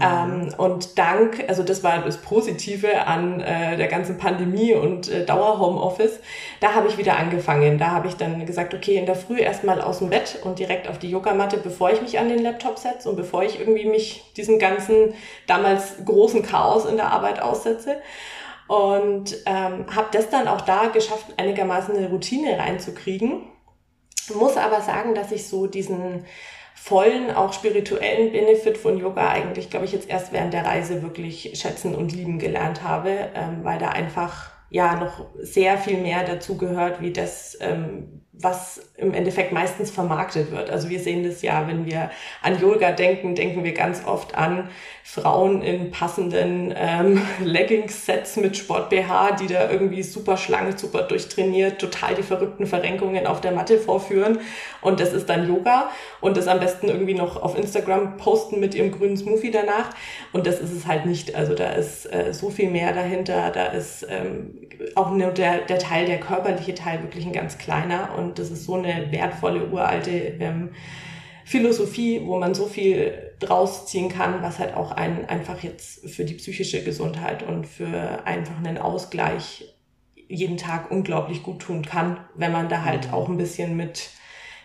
Ähm, und dank, also das war das Positive an äh, der ganzen Pandemie und äh, Dauer-Homeoffice, da habe ich wieder angefangen. Da habe ich dann gesagt, okay, in der Früh erstmal aus dem Bett und direkt auf die Yogamatte, bevor ich mich an den Laptop setze und bevor ich irgendwie mich diesem ganzen damals großen Chaos in der Arbeit aussetze. Und ähm, habe das dann auch da geschafft, einigermaßen eine Routine reinzukriegen. Muss aber sagen, dass ich so diesen vollen, auch spirituellen Benefit von Yoga eigentlich, glaube ich, jetzt erst während der Reise wirklich schätzen und lieben gelernt habe, ähm, weil da einfach ja noch sehr viel mehr dazu gehört, wie das, ähm, was im Endeffekt meistens vermarktet wird. Also wir sehen das ja, wenn wir an Yoga denken, denken wir ganz oft an Frauen in passenden ähm, Leggings-Sets mit Sport-BH, die da irgendwie super schlank, super durchtrainiert, total die verrückten Verrenkungen auf der Matte vorführen. Und das ist dann Yoga und das am besten irgendwie noch auf Instagram posten mit ihrem grünen Smoothie danach. Und das ist es halt nicht. Also da ist äh, so viel mehr dahinter. Da ist ähm, auch nur der, der Teil, der körperliche Teil wirklich ein ganz kleiner. Und das ist so eine wertvolle, uralte ähm, Philosophie, wo man so viel draus ziehen kann, was halt auch einen einfach jetzt für die psychische Gesundheit und für einfach einen Ausgleich jeden Tag unglaublich gut tun kann, wenn man da halt mhm. auch ein bisschen mit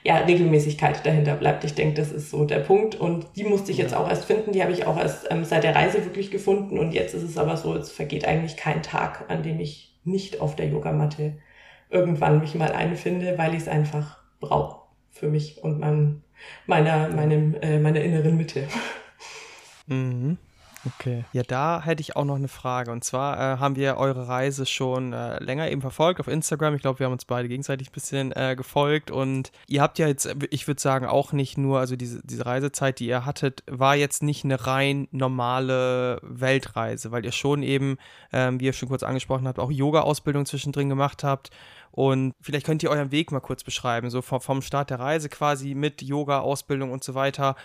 ja, Regelmäßigkeit dahinter bleibt. Ich denke, das ist so der Punkt. Und die musste ich jetzt auch erst finden. Die habe ich auch erst ähm, seit der Reise wirklich gefunden. Und jetzt ist es aber so, es vergeht eigentlich kein Tag, an dem ich nicht auf der Yogamatte irgendwann mich mal einfinde, weil ich es einfach brauche für mich und mein, meiner, meinem, äh, meiner inneren Mitte. Mhm. Okay. Ja, da hätte ich auch noch eine Frage. Und zwar äh, haben wir eure Reise schon äh, länger eben verfolgt auf Instagram. Ich glaube, wir haben uns beide gegenseitig ein bisschen äh, gefolgt. Und ihr habt ja jetzt, ich würde sagen, auch nicht nur, also diese, diese Reisezeit, die ihr hattet, war jetzt nicht eine rein normale Weltreise, weil ihr schon eben, ähm, wie ihr schon kurz angesprochen habt, auch Yoga-Ausbildung zwischendrin gemacht habt. Und vielleicht könnt ihr euren Weg mal kurz beschreiben, so vom, vom Start der Reise quasi mit Yoga, Ausbildung und so weiter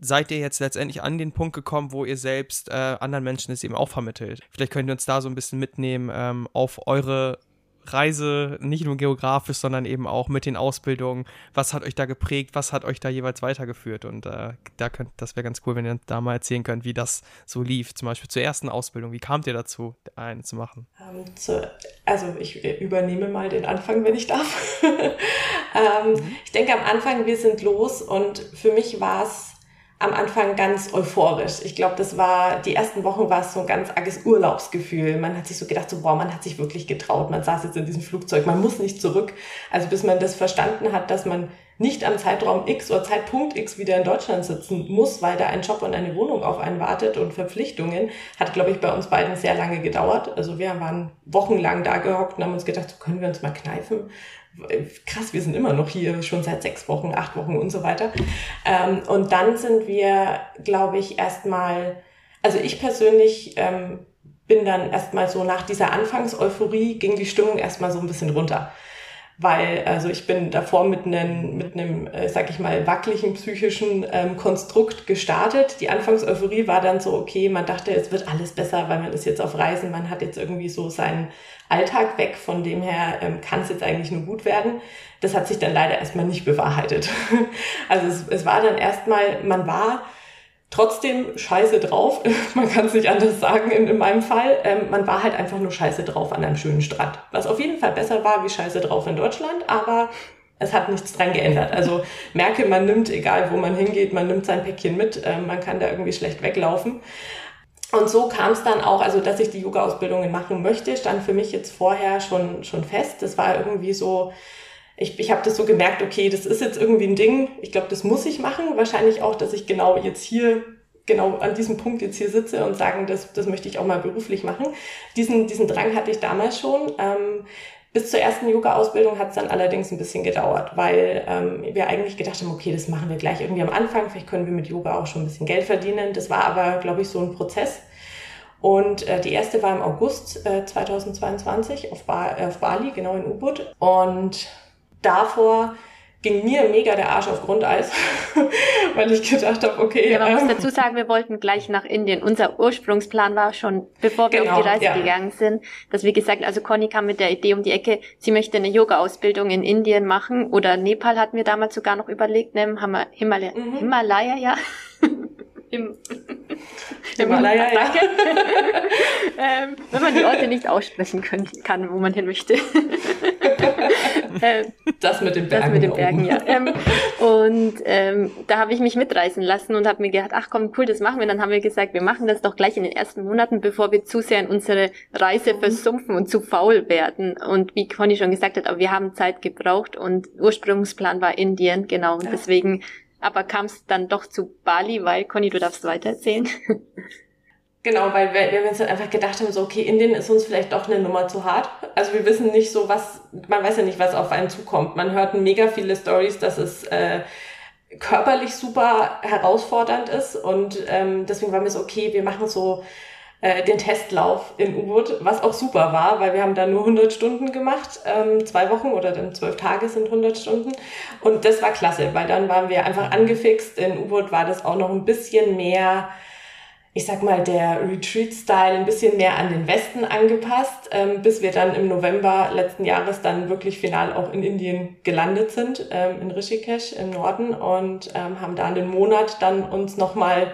seid ihr jetzt letztendlich an den Punkt gekommen, wo ihr selbst äh, anderen Menschen es eben auch vermittelt? Vielleicht könnt ihr uns da so ein bisschen mitnehmen ähm, auf eure Reise, nicht nur geografisch, sondern eben auch mit den Ausbildungen. Was hat euch da geprägt? Was hat euch da jeweils weitergeführt? Und äh, da könnt, das wäre ganz cool, wenn ihr da mal erzählen könnt, wie das so lief. Zum Beispiel zur ersten Ausbildung. Wie kamt ihr dazu, eine zu machen? Um, ähm, zu, also ich übernehme mal den Anfang, wenn ich darf. ähm, mhm. Ich denke am Anfang, wir sind los und für mich war es am Anfang ganz euphorisch. Ich glaube, das war, die ersten Wochen war es so ein ganz arges Urlaubsgefühl. Man hat sich so gedacht, so, boah, man hat sich wirklich getraut. Man saß jetzt in diesem Flugzeug, man muss nicht zurück. Also bis man das verstanden hat, dass man nicht am Zeitraum X oder Zeitpunkt X wieder in Deutschland sitzen muss, weil da ein Job und eine Wohnung auf einen wartet und Verpflichtungen, hat, glaube ich, bei uns beiden sehr lange gedauert. Also wir waren wochenlang da gehockt und haben uns gedacht, so können wir uns mal kneifen krass, wir sind immer noch hier, schon seit sechs Wochen, acht Wochen und so weiter. Ähm, und dann sind wir, glaube ich, erstmal, also ich persönlich ähm, bin dann erstmal so nach dieser Anfangseuphorie ging die Stimmung erstmal so ein bisschen runter weil also ich bin davor mit einem, mit einem, äh, sag ich mal, wackeligen psychischen ähm, Konstrukt gestartet. Die Anfangseuphorie war dann so, okay, man dachte, es wird alles besser, weil man ist jetzt auf Reisen, man hat jetzt irgendwie so seinen Alltag weg, von dem her ähm, kann es jetzt eigentlich nur gut werden. Das hat sich dann leider erstmal nicht bewahrheitet. also es, es war dann erstmal, man war trotzdem scheiße drauf. man kann es nicht anders sagen in, in meinem Fall. Ähm, man war halt einfach nur scheiße drauf an einem schönen Strand. Was auf jeden Fall besser war wie scheiße drauf in Deutschland, aber es hat nichts dran geändert. Also merke, man nimmt, egal wo man hingeht, man nimmt sein Päckchen mit, ähm, man kann da irgendwie schlecht weglaufen. Und so kam es dann auch, also dass ich die Yoga-Ausbildungen machen möchte, stand für mich jetzt vorher schon, schon fest. Das war irgendwie so, ich, ich habe das so gemerkt, okay, das ist jetzt irgendwie ein Ding, ich glaube, das muss ich machen. Wahrscheinlich auch, dass ich genau jetzt hier, genau an diesem Punkt jetzt hier sitze und sagen, das, das möchte ich auch mal beruflich machen. Diesen, diesen Drang hatte ich damals schon. Ähm, bis zur ersten Yoga-Ausbildung hat es dann allerdings ein bisschen gedauert, weil ähm, wir eigentlich gedacht haben, okay, das machen wir gleich irgendwie am Anfang, vielleicht können wir mit Yoga auch schon ein bisschen Geld verdienen. Das war aber, glaube ich, so ein Prozess. Und äh, die erste war im August äh, 2022 auf, ba auf Bali, genau in Ubud. Und davor ging mir mega der Arsch auf Grundeis, weil ich gedacht habe, okay. Ja, man ähm, muss dazu sagen, wir wollten gleich nach Indien. Unser Ursprungsplan war schon, bevor wir genau, auf die Reise ja. gegangen sind, dass wir gesagt, also Conny kam mit der Idee um die Ecke, sie möchte eine Yoga-Ausbildung in Indien machen oder Nepal hatten wir damals sogar noch überlegt, ne, Himalaya, mhm. Himalaya, ja. Im, Himalaya, ja. Danke. ähm, wenn man die Orte nicht aussprechen können, kann, wo man hin möchte. Ähm, das mit den Bergen. Das mit den Bergen, ja. Ähm, und ähm, da habe ich mich mitreißen lassen und habe mir gedacht, ach komm, cool, das machen wir. Dann haben wir gesagt, wir machen das doch gleich in den ersten Monaten, bevor wir zu sehr in unsere Reise mhm. versumpfen und zu faul werden. Und wie Conny schon gesagt hat, aber wir haben Zeit gebraucht und Ursprungsplan war Indien, genau. Und deswegen aber kam es dann doch zu Bali, weil, Conny, du darfst weitererzählen. Genau, weil wir, wir uns dann einfach gedacht haben, so, okay, Indien ist uns vielleicht doch eine Nummer zu hart. Also wir wissen nicht so, was, man weiß ja nicht, was auf einen zukommt. Man hört mega viele Stories, dass es äh, körperlich super herausfordernd ist. Und ähm, deswegen war mir so, okay, wir machen so äh, den Testlauf in U-Boot, was auch super war, weil wir haben da nur 100 Stunden gemacht, ähm, zwei Wochen oder dann zwölf Tage sind 100 Stunden. Und das war klasse, weil dann waren wir einfach angefixt. In U-Boot war das auch noch ein bisschen mehr ich sag mal, der Retreat-Style ein bisschen mehr an den Westen angepasst, ähm, bis wir dann im November letzten Jahres dann wirklich final auch in Indien gelandet sind, ähm, in Rishikesh im Norden und ähm, haben da einen Monat dann uns nochmal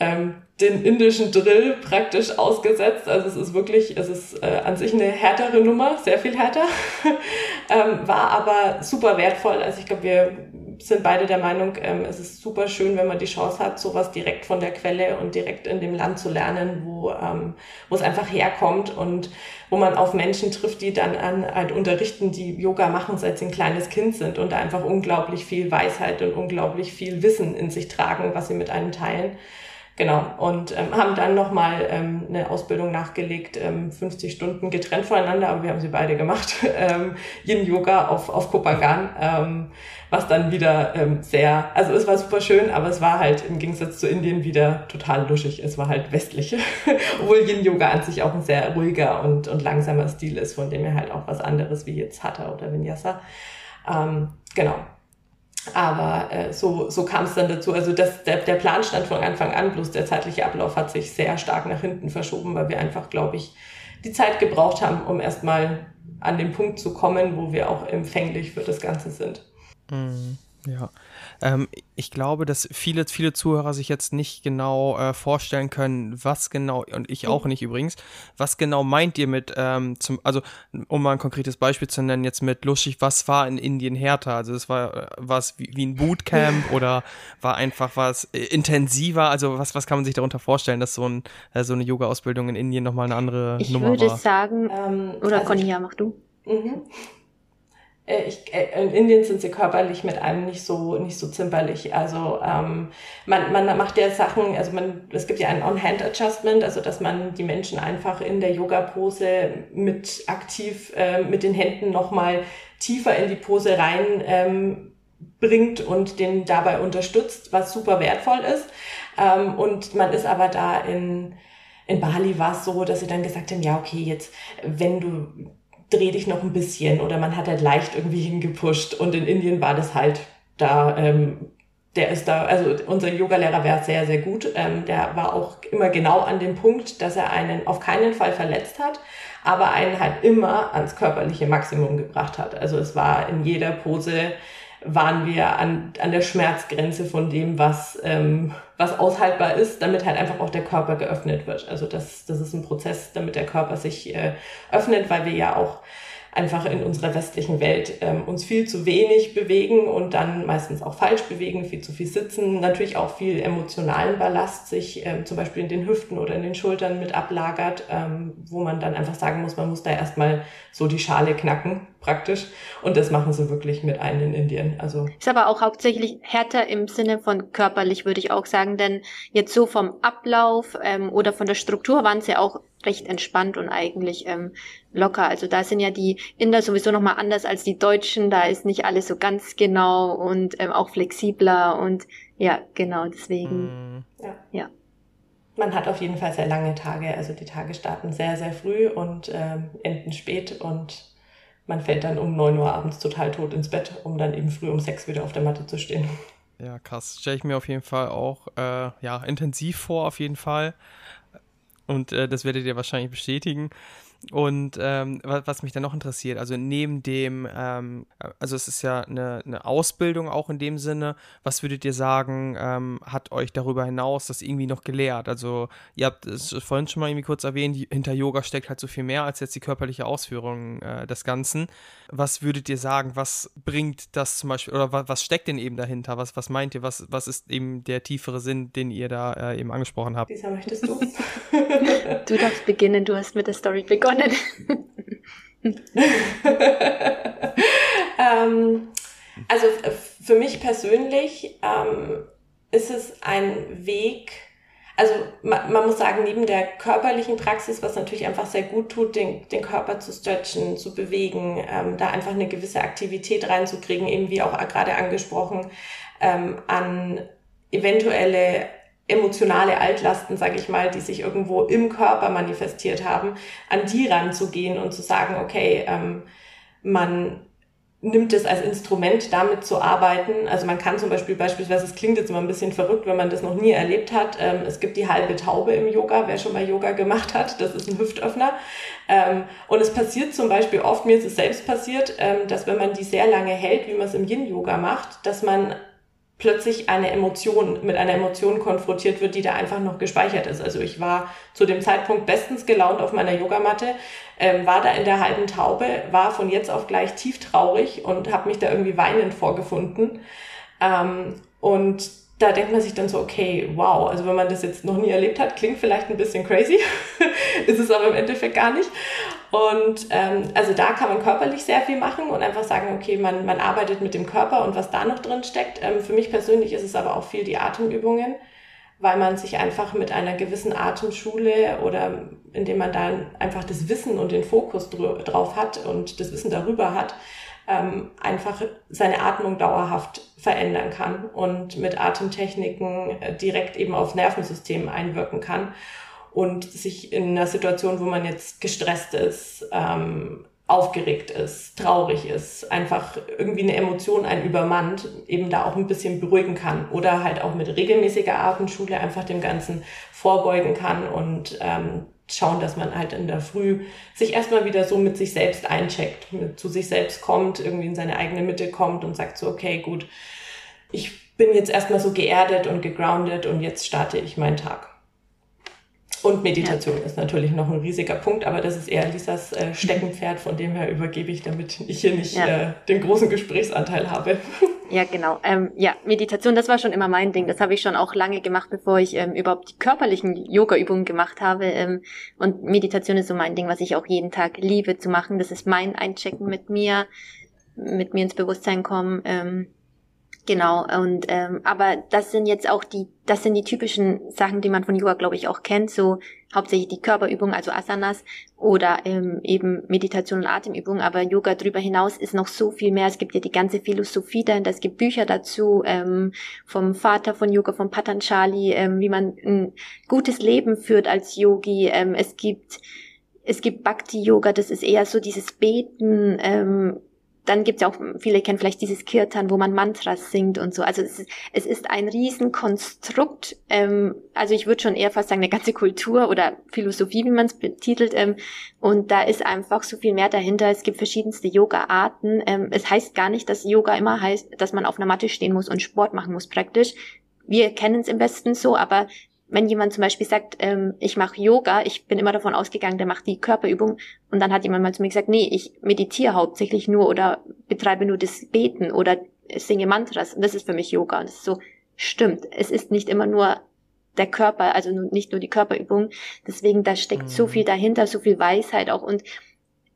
ähm, den indischen Drill praktisch ausgesetzt. Also es ist wirklich, es ist äh, an sich eine härtere Nummer, sehr viel härter, ähm, war aber super wertvoll. Also ich glaube, wir sind beide der Meinung, ähm, es ist super schön, wenn man die Chance hat, sowas direkt von der Quelle und direkt in dem Land zu lernen, wo, ähm, wo es einfach herkommt und wo man auf Menschen trifft, die dann an, halt unterrichten, die Yoga machen, seit sie ein kleines Kind sind und da einfach unglaublich viel Weisheit und unglaublich viel Wissen in sich tragen, was sie mit einem teilen. Genau, und ähm, haben dann nochmal ähm, eine Ausbildung nachgelegt, ähm, 50 Stunden getrennt voneinander, aber wir haben sie beide gemacht, ähm, Yin-Yoga auf, auf Kopangan, ähm, was dann wieder ähm, sehr, also es war super schön, aber es war halt im Gegensatz zu Indien wieder total luschig, es war halt westlich, obwohl Yin-Yoga an sich auch ein sehr ruhiger und, und langsamer Stil ist, von dem er halt auch was anderes wie jetzt Hatha oder Vinyasa. Ähm, genau, aber äh, so, so kam es dann dazu. Also das, der, der Plan stand von Anfang an, bloß der zeitliche Ablauf hat sich sehr stark nach hinten verschoben, weil wir einfach, glaube ich, die Zeit gebraucht haben, um erstmal an den Punkt zu kommen, wo wir auch empfänglich für das Ganze sind. Mhm, ja. Ähm, ich glaube, dass viele, viele Zuhörer sich jetzt nicht genau äh, vorstellen können, was genau, und ich auch nicht übrigens, was genau meint ihr mit, ähm, zum, also um mal ein konkretes Beispiel zu nennen, jetzt mit lustig, was war in Indien härter? Also es war äh, was wie, wie ein Bootcamp oder war einfach was äh, intensiver? Also was, was kann man sich darunter vorstellen, dass so, ein, äh, so eine Yoga-Ausbildung in Indien nochmal eine andere ich Nummer war? Ich würde sagen, ähm, oder also Conny, ja, mach du. Mhm. Äh, ich, äh, in Indien sind sie körperlich mit einem nicht so nicht so zimperlich. Also ähm, man, man macht ja Sachen, also man es gibt ja ein On-Hand-Adjustment, also dass man die Menschen einfach in der Yoga-Pose mit aktiv äh, mit den Händen nochmal tiefer in die Pose rein ähm, bringt und den dabei unterstützt, was super wertvoll ist. Ähm, und man ist aber da in in Bali war es so, dass sie dann gesagt haben, ja, okay, jetzt, wenn du dreh dich noch ein bisschen oder man hat halt leicht irgendwie hingepusht und in Indien war das halt da, ähm, der ist da, also unser Yogalehrer wäre sehr, sehr gut. Ähm, der war auch immer genau an dem Punkt, dass er einen auf keinen Fall verletzt hat, aber einen halt immer ans körperliche Maximum gebracht hat. Also es war in jeder Pose waren wir an, an der Schmerzgrenze von dem, was, ähm, was aushaltbar ist, damit halt einfach auch der Körper geöffnet wird. Also das, das ist ein Prozess, damit der Körper sich äh, öffnet, weil wir ja auch einfach in unserer westlichen Welt ähm, uns viel zu wenig bewegen und dann meistens auch falsch bewegen, viel zu viel sitzen, natürlich auch viel emotionalen Ballast sich ähm, zum Beispiel in den Hüften oder in den Schultern mit ablagert, ähm, wo man dann einfach sagen muss, man muss da erstmal so die Schale knacken praktisch und das machen sie wirklich mit ein in Indien. Also ist aber auch hauptsächlich härter im Sinne von körperlich, würde ich auch sagen, denn jetzt so vom Ablauf ähm, oder von der Struktur waren sie auch recht entspannt und eigentlich ähm, locker. Also da sind ja die Inder sowieso nochmal anders als die Deutschen. Da ist nicht alles so ganz genau und ähm, auch flexibler und ja, genau, deswegen. Mm. Ja. ja. Man hat auf jeden Fall sehr lange Tage. Also die Tage starten sehr, sehr früh und ähm, enden spät und man fällt dann um neun Uhr abends total tot ins Bett, um dann eben früh um sechs wieder auf der Matte zu stehen. Ja, krass. Stelle ich mir auf jeden Fall auch äh, ja, intensiv vor, auf jeden Fall. Und äh, das werdet ihr wahrscheinlich bestätigen. Und ähm, was mich dann noch interessiert, also neben dem, ähm, also es ist ja eine, eine, Ausbildung auch in dem Sinne, was würdet ihr sagen, ähm, hat euch darüber hinaus das irgendwie noch gelehrt? Also ihr habt es vorhin schon mal irgendwie kurz erwähnt, hinter Yoga steckt halt so viel mehr als jetzt die körperliche Ausführung äh, des Ganzen. Was würdet ihr sagen, was bringt das zum Beispiel, oder was, was steckt denn eben dahinter? Was, was meint ihr, was, was ist eben der tiefere Sinn, den ihr da äh, eben angesprochen habt? Lisa, möchtest du? du darfst beginnen, du hast mit der Story begonnen ähm, also für mich persönlich ähm, ist es ein Weg, also man, man, muss sagen, neben der körperlichen Praxis, was natürlich einfach sehr gut tut, den, den Körper zu stretchen, zu bewegen, ähm, da einfach eine gewisse Aktivität reinzukriegen, eben wie auch gerade angesprochen, ähm, an eventuelle emotionale Altlasten, sage ich mal, die sich irgendwo im Körper manifestiert haben, an die ranzugehen und zu sagen, okay, ähm, man nimmt es als Instrument, damit zu arbeiten. Also man kann zum Beispiel beispielsweise, es klingt jetzt immer ein bisschen verrückt, wenn man das noch nie erlebt hat, ähm, es gibt die halbe Taube im Yoga, wer schon mal Yoga gemacht hat, das ist ein Hüftöffner. Ähm, und es passiert zum Beispiel oft, mir ist es selbst passiert, ähm, dass wenn man die sehr lange hält, wie man es im Yin-Yoga macht, dass man plötzlich eine Emotion, mit einer Emotion konfrontiert wird, die da einfach noch gespeichert ist. Also ich war zu dem Zeitpunkt bestens gelaunt auf meiner Yogamatte, ähm, war da in der halben Taube, war von jetzt auf gleich tief traurig und habe mich da irgendwie weinend vorgefunden. Ähm, und da denkt man sich dann so, okay, wow, also wenn man das jetzt noch nie erlebt hat, klingt vielleicht ein bisschen crazy, ist es aber im Endeffekt gar nicht. Und ähm, also da kann man körperlich sehr viel machen und einfach sagen, okay, man, man arbeitet mit dem Körper und was da noch drin steckt. Ähm, für mich persönlich ist es aber auch viel die Atemübungen, weil man sich einfach mit einer gewissen Atemschule oder indem man da einfach das Wissen und den Fokus drauf hat und das Wissen darüber hat, ähm, einfach seine Atmung dauerhaft verändern kann und mit Atemtechniken äh, direkt eben aufs Nervensystem einwirken kann und sich in einer Situation, wo man jetzt gestresst ist, ähm, aufgeregt ist, traurig ist, einfach irgendwie eine Emotion einen übermannt, eben da auch ein bisschen beruhigen kann oder halt auch mit regelmäßiger Atemschule einfach dem Ganzen vorbeugen kann und ähm, schauen, dass man halt in der Früh sich erstmal wieder so mit sich selbst eincheckt, zu sich selbst kommt, irgendwie in seine eigene Mitte kommt und sagt so, okay, gut, ich bin jetzt erstmal so geerdet und gegroundet und jetzt starte ich meinen Tag. Und Meditation ja. ist natürlich noch ein riesiger Punkt, aber das ist eher Lisas äh, Steckenpferd, von dem her übergebe ich, damit ich hier nicht ja. äh, den großen Gesprächsanteil habe. Ja, genau. Ähm, ja, Meditation, das war schon immer mein Ding. Das habe ich schon auch lange gemacht, bevor ich ähm, überhaupt die körperlichen Yoga-Übungen gemacht habe. Ähm, und Meditation ist so mein Ding, was ich auch jeden Tag liebe zu machen. Das ist mein Einchecken mit mir, mit mir ins Bewusstsein kommen. Ähm, Genau, und ähm, aber das sind jetzt auch die, das sind die typischen Sachen, die man von Yoga, glaube ich, auch kennt, so hauptsächlich die Körperübungen, also Asanas oder ähm, eben Meditation und Atemübungen, aber Yoga darüber hinaus ist noch so viel mehr. Es gibt ja die ganze Philosophie dahinter, es gibt Bücher dazu, ähm, vom Vater von Yoga, von Patanjali, ähm, wie man ein gutes Leben führt als Yogi. Ähm, es gibt es gibt Bhakti-Yoga, das ist eher so dieses Beten, ähm, dann gibt es auch, viele kennen vielleicht dieses Kirtan, wo man Mantras singt und so. Also es ist, es ist ein Riesenkonstrukt. Ähm, also ich würde schon eher fast sagen, eine ganze Kultur oder Philosophie, wie man es betitelt. Ähm, und da ist einfach so viel mehr dahinter. Es gibt verschiedenste Yoga-Arten. Ähm, es heißt gar nicht, dass Yoga immer heißt, dass man auf einer Matte stehen muss und Sport machen muss praktisch. Wir kennen es im Westen so, aber wenn jemand zum Beispiel sagt, ähm, ich mache Yoga, ich bin immer davon ausgegangen, der macht die Körperübung. Und dann hat jemand mal zu mir gesagt, nee, ich meditiere hauptsächlich nur oder betreibe nur das Beten oder singe Mantras. Und das ist für mich Yoga. Und das ist so, stimmt, es ist nicht immer nur der Körper, also nicht nur die Körperübung, deswegen da steckt mhm. so viel dahinter, so viel Weisheit auch. Und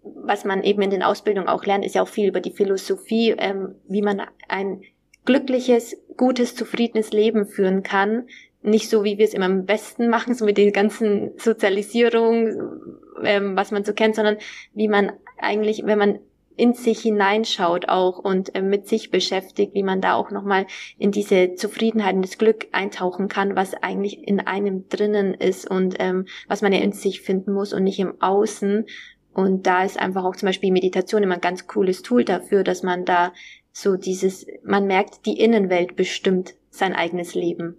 was man eben in den Ausbildungen auch lernt, ist ja auch viel über die Philosophie, ähm, wie man ein glückliches, gutes, zufriedenes Leben führen kann, nicht so, wie wir es immer am besten machen, so mit der ganzen Sozialisierung, ähm, was man so kennt, sondern wie man eigentlich, wenn man in sich hineinschaut auch und äh, mit sich beschäftigt, wie man da auch nochmal in diese Zufriedenheit und das Glück eintauchen kann, was eigentlich in einem drinnen ist und ähm, was man ja in sich finden muss und nicht im Außen. Und da ist einfach auch zum Beispiel Meditation immer ein ganz cooles Tool dafür, dass man da so dieses, man merkt, die Innenwelt bestimmt sein eigenes Leben.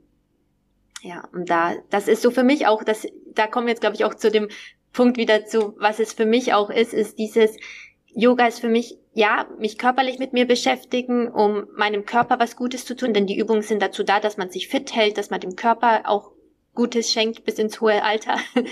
Ja, und da, das ist so für mich auch, das, da kommen wir jetzt, glaube ich, auch zu dem Punkt wieder zu, was es für mich auch ist, ist dieses, Yoga ist für mich, ja, mich körperlich mit mir beschäftigen, um meinem Körper was Gutes zu tun, denn die Übungen sind dazu da, dass man sich fit hält, dass man dem Körper auch Gutes schenkt bis ins hohe Alter.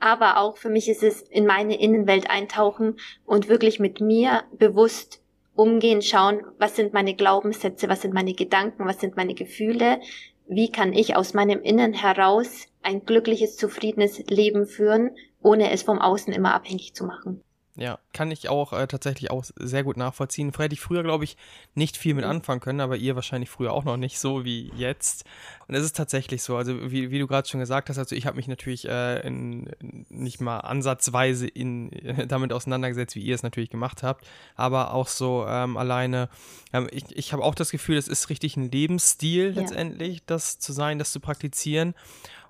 Aber auch für mich ist es in meine Innenwelt eintauchen und wirklich mit mir bewusst umgehen, schauen, was sind meine Glaubenssätze, was sind meine Gedanken, was sind meine Gefühle, wie kann ich aus meinem Innen heraus ein glückliches, zufriedenes Leben führen, ohne es vom Außen immer abhängig zu machen. Ja, kann ich auch äh, tatsächlich auch sehr gut nachvollziehen. Vorher hätte ich früher, glaube ich, nicht viel mit mhm. anfangen können, aber ihr wahrscheinlich früher auch noch nicht so wie jetzt. Und es ist tatsächlich so. Also wie, wie du gerade schon gesagt hast, also ich habe mich natürlich äh, in, nicht mal ansatzweise in, damit auseinandergesetzt, wie ihr es natürlich gemacht habt, aber auch so ähm, alleine. Ähm, ich ich habe auch das Gefühl, es ist richtig ein Lebensstil ja. letztendlich, das zu sein, das zu praktizieren.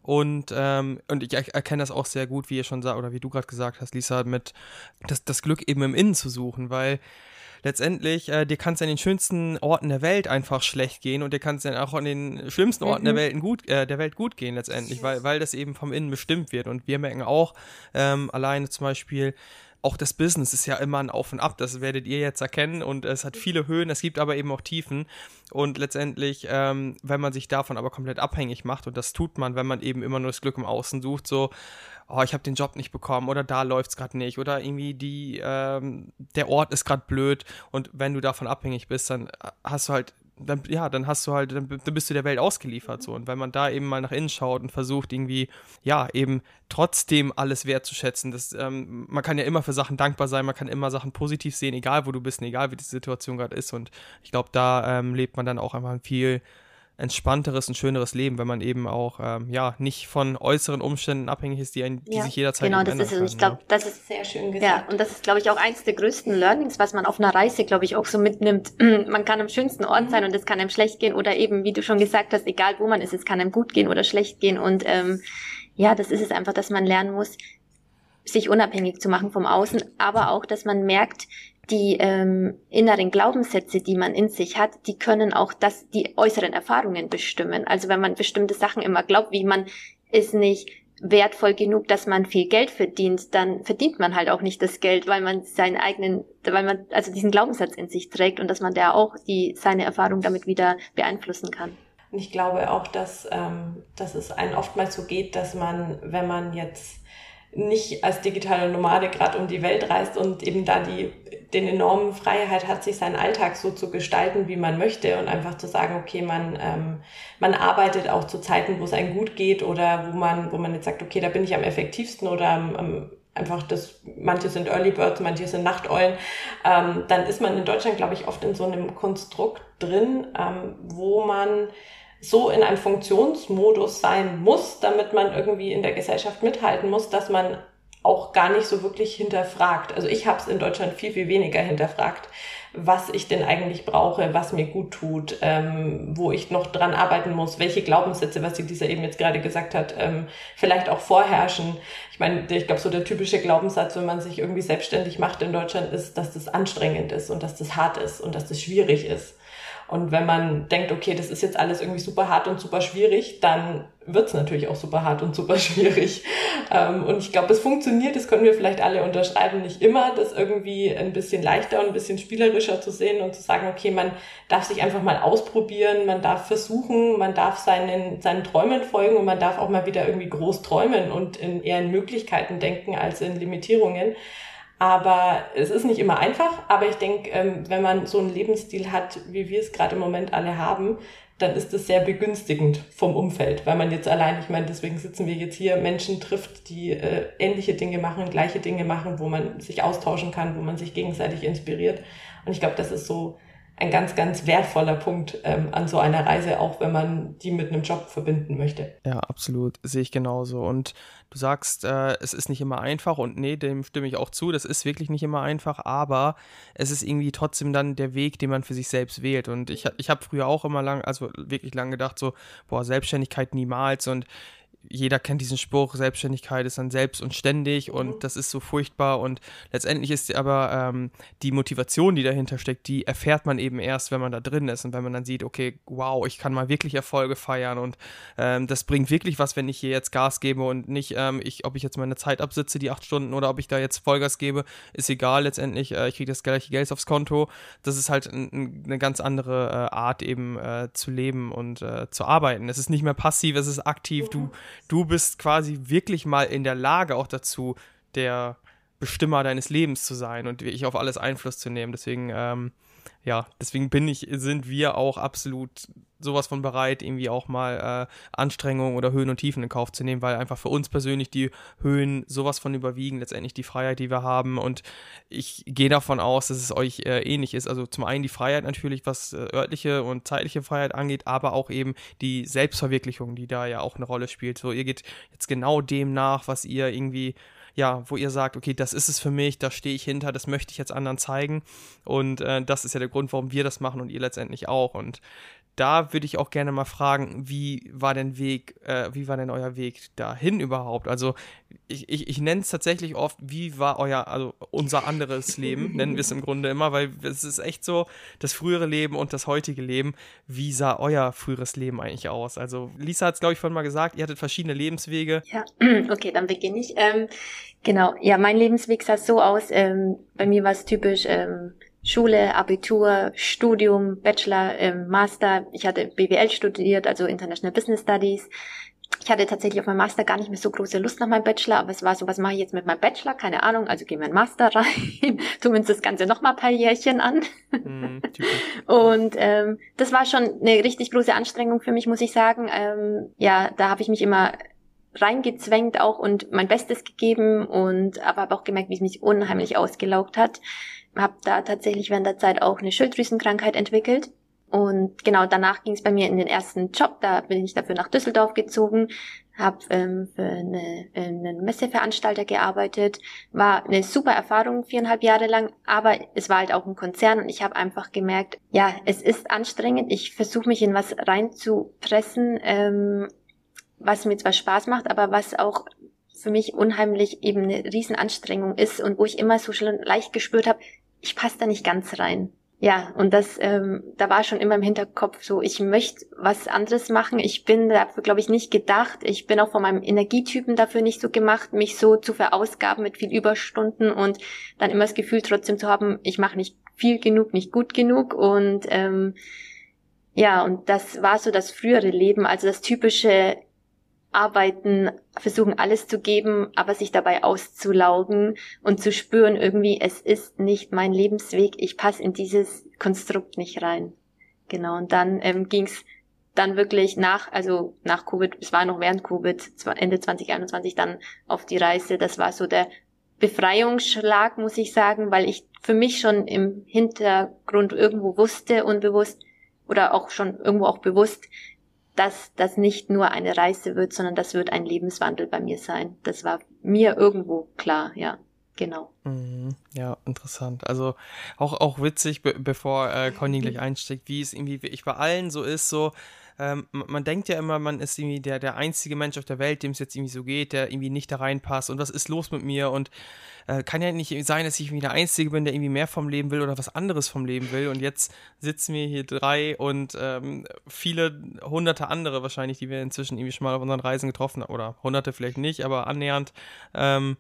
Und, ähm, und ich erkenne das auch sehr gut, wie ihr schon sagt, oder wie du gerade gesagt hast, Lisa, mit das, das Glück eben im Innen zu suchen, weil letztendlich, äh, dir kann es an den schönsten Orten der Welt einfach schlecht gehen und dir kann es dann auch an den schlimmsten Orten mhm. der, Welt gut, äh, der Welt gut gehen letztendlich, weil, weil das eben vom Innen bestimmt wird. Und wir merken auch ähm, alleine zum Beispiel, auch das Business ist ja immer ein Auf und Ab, das werdet ihr jetzt erkennen und es hat viele Höhen, es gibt aber eben auch Tiefen und letztendlich, ähm, wenn man sich davon aber komplett abhängig macht und das tut man, wenn man eben immer nur das Glück im Außen sucht, so, oh, ich habe den Job nicht bekommen oder da läuft's gerade nicht oder irgendwie die, ähm, der Ort ist gerade blöd und wenn du davon abhängig bist, dann hast du halt dann, ja, dann hast du halt, dann, dann bist du der Welt ausgeliefert so. Und wenn man da eben mal nach innen schaut und versucht irgendwie, ja, eben trotzdem alles wertzuschätzen, das, ähm, man kann ja immer für Sachen dankbar sein, man kann immer Sachen positiv sehen, egal wo du bist, egal wie die Situation gerade ist. Und ich glaube, da ähm, lebt man dann auch einfach viel entspannteres und schöneres Leben, wenn man eben auch ähm, ja nicht von äußeren Umständen abhängig ist, die, die ja, sich jederzeit genau, das ist können, ich glaube, das ist sehr schön gesagt. Ja, und das ist glaube ich auch eins der größten Learnings, was man auf einer Reise glaube ich auch so mitnimmt. man kann am schönsten Ort sein und es kann einem schlecht gehen oder eben wie du schon gesagt hast, egal wo man ist, es kann einem gut gehen oder schlecht gehen und ähm, ja, das ist es einfach, dass man lernen muss, sich unabhängig zu machen vom Außen, aber auch, dass man merkt, die ähm, inneren Glaubenssätze, die man in sich hat, die können auch das, die äußeren Erfahrungen bestimmen. Also wenn man bestimmte Sachen immer glaubt, wie man ist nicht wertvoll genug, dass man viel Geld verdient, dann verdient man halt auch nicht das Geld, weil man seinen eigenen, weil man also diesen Glaubenssatz in sich trägt und dass man da auch die seine Erfahrung damit wieder beeinflussen kann. ich glaube auch, dass, ähm, dass es einen oftmals so geht, dass man, wenn man jetzt nicht als digitale Nomade gerade um die Welt reist und eben da die den enormen Freiheit hat, sich seinen Alltag so zu gestalten, wie man möchte und einfach zu sagen, okay, man ähm, man arbeitet auch zu Zeiten, wo es einem gut geht oder wo man wo man jetzt sagt, okay, da bin ich am effektivsten oder am, am einfach das, manche sind Early Birds, manche sind Nachteulen, ähm, dann ist man in Deutschland, glaube ich, oft in so einem Konstrukt drin, ähm, wo man so in einem Funktionsmodus sein muss, damit man irgendwie in der Gesellschaft mithalten muss, dass man auch gar nicht so wirklich hinterfragt. Also ich habe es in Deutschland viel, viel weniger hinterfragt, was ich denn eigentlich brauche, was mir gut tut, ähm, wo ich noch dran arbeiten muss, welche Glaubenssätze, was die dieser eben jetzt gerade gesagt hat, ähm, vielleicht auch vorherrschen. Ich meine, ich glaube, so der typische Glaubenssatz, wenn man sich irgendwie selbstständig macht in Deutschland, ist, dass das anstrengend ist und dass das hart ist und dass das schwierig ist. Und wenn man denkt, okay, das ist jetzt alles irgendwie super hart und super schwierig, dann wird es natürlich auch super hart und super schwierig. Ähm, und ich glaube, es funktioniert, das können wir vielleicht alle unterschreiben, nicht immer, das irgendwie ein bisschen leichter und ein bisschen spielerischer zu sehen und zu sagen, okay, man darf sich einfach mal ausprobieren, man darf versuchen, man darf seinen, seinen Träumen folgen und man darf auch mal wieder irgendwie groß träumen und in eher in Möglichkeiten denken als in Limitierungen. Aber es ist nicht immer einfach, aber ich denke, ähm, wenn man so einen Lebensstil hat, wie wir es gerade im Moment alle haben, dann ist es sehr begünstigend vom Umfeld, weil man jetzt allein, ich meine, deswegen sitzen wir jetzt hier, Menschen trifft, die äh, ähnliche Dinge machen, gleiche Dinge machen, wo man sich austauschen kann, wo man sich gegenseitig inspiriert. Und ich glaube, das ist so ein ganz, ganz wertvoller Punkt ähm, an so einer Reise, auch wenn man die mit einem Job verbinden möchte. Ja, absolut, sehe ich genauso. Und du sagst, äh, es ist nicht immer einfach und nee, dem stimme ich auch zu, das ist wirklich nicht immer einfach, aber es ist irgendwie trotzdem dann der Weg, den man für sich selbst wählt. Und ich, ich habe früher auch immer lang, also wirklich lang gedacht, so, boah, Selbstständigkeit niemals und jeder kennt diesen Spruch, Selbstständigkeit ist dann selbst und ständig und mhm. das ist so furchtbar und letztendlich ist aber ähm, die Motivation, die dahinter steckt, die erfährt man eben erst, wenn man da drin ist und wenn man dann sieht, okay, wow, ich kann mal wirklich Erfolge feiern und ähm, das bringt wirklich was, wenn ich hier jetzt Gas gebe und nicht, ähm, ich, ob ich jetzt meine Zeit absitze, die acht Stunden oder ob ich da jetzt Vollgas gebe, ist egal letztendlich, äh, ich kriege das gleiche Geld aufs Konto, das ist halt ein, eine ganz andere äh, Art eben äh, zu leben und äh, zu arbeiten. Es ist nicht mehr passiv, es ist aktiv, du du bist quasi wirklich mal in der Lage auch dazu, der Bestimmer deines Lebens zu sein und wirklich auf alles Einfluss zu nehmen. Deswegen, ähm, ja, deswegen bin ich, sind wir auch absolut sowas von bereit, irgendwie auch mal äh, Anstrengungen oder Höhen und Tiefen in Kauf zu nehmen, weil einfach für uns persönlich die Höhen sowas von überwiegen, letztendlich die Freiheit, die wir haben. Und ich gehe davon aus, dass es euch äh, ähnlich ist. Also zum einen die Freiheit natürlich, was äh, örtliche und zeitliche Freiheit angeht, aber auch eben die Selbstverwirklichung, die da ja auch eine Rolle spielt. So, ihr geht jetzt genau dem nach, was ihr irgendwie ja, wo ihr sagt, okay, das ist es für mich, da stehe ich hinter, das möchte ich jetzt anderen zeigen. Und äh, das ist ja der Grund, warum wir das machen und ihr letztendlich auch. Und da würde ich auch gerne mal fragen, wie war denn Weg, äh, wie war denn euer Weg dahin überhaupt? Also ich, ich, ich nenne es tatsächlich oft, wie war euer, also unser anderes Leben, nennen wir es im Grunde immer, weil es ist echt so, das frühere Leben und das heutige Leben, wie sah euer früheres Leben eigentlich aus? Also Lisa hat es, glaube ich, vorhin mal gesagt, ihr hattet verschiedene Lebenswege. Ja, okay, dann beginne ich. Ähm, genau, ja, mein Lebensweg sah so aus, ähm, bei mir war es typisch, ähm, Schule, Abitur, Studium, Bachelor, ähm, Master. Ich hatte BWL studiert, also International Business Studies. Ich hatte tatsächlich auf meinem Master gar nicht mehr so große Lust nach meinem Bachelor, aber es war so, was mache ich jetzt mit meinem Bachelor? Keine Ahnung, also gehen wir in Master rein, uns das Ganze noch mal ein paar Jährchen an. Mm, und ähm, das war schon eine richtig große Anstrengung für mich, muss ich sagen. Ähm, ja, da habe ich mich immer reingezwängt auch und mein Bestes gegeben und aber habe auch gemerkt, wie es mich unheimlich ausgelaugt hat habe da tatsächlich während der Zeit auch eine Schilddrüsenkrankheit entwickelt. Und genau danach ging es bei mir in den ersten Job. Da bin ich dafür nach Düsseldorf gezogen, habe ähm, für eine, einen Messeveranstalter gearbeitet. War eine super Erfahrung, viereinhalb Jahre lang, aber es war halt auch ein Konzern und ich habe einfach gemerkt, ja, es ist anstrengend. Ich versuche mich in was reinzupressen, ähm, was mir zwar Spaß macht, aber was auch für mich unheimlich eben eine Riesenanstrengung ist und wo ich immer so schon leicht gespürt habe, ich passe da nicht ganz rein. Ja, und das, ähm, da war schon immer im Hinterkopf so, ich möchte was anderes machen. Ich bin dafür, glaube ich, nicht gedacht. Ich bin auch von meinem Energietypen dafür nicht so gemacht, mich so zu verausgaben mit viel Überstunden und dann immer das Gefühl trotzdem zu haben, ich mache nicht viel genug, nicht gut genug. Und ähm, ja, und das war so das frühere Leben, also das typische arbeiten, versuchen alles zu geben, aber sich dabei auszulaugen und zu spüren irgendwie, es ist nicht mein Lebensweg, ich passe in dieses Konstrukt nicht rein. Genau, und dann ähm, ging dann wirklich nach, also nach Covid, es war noch während Covid, Ende 2021 dann auf die Reise. Das war so der Befreiungsschlag, muss ich sagen, weil ich für mich schon im Hintergrund irgendwo wusste, unbewusst oder auch schon irgendwo auch bewusst, dass das nicht nur eine Reise wird, sondern das wird ein Lebenswandel bei mir sein. Das war mir irgendwo klar, ja. Genau. Mhm. Ja, interessant. Also auch, auch witzig, be bevor äh, Conny gleich einsteigt, wie es irgendwie ich bei allen so ist, so, ähm, man denkt ja immer, man ist irgendwie der, der einzige Mensch auf der Welt, dem es jetzt irgendwie so geht, der irgendwie nicht da reinpasst. Und was ist los mit mir? Und äh, kann ja nicht sein, dass ich irgendwie der Einzige bin, der irgendwie mehr vom Leben will oder was anderes vom Leben will. Und jetzt sitzen wir hier drei und ähm, viele hunderte andere wahrscheinlich, die wir inzwischen irgendwie schon mal auf unseren Reisen getroffen haben oder hunderte vielleicht nicht, aber annähernd ähm,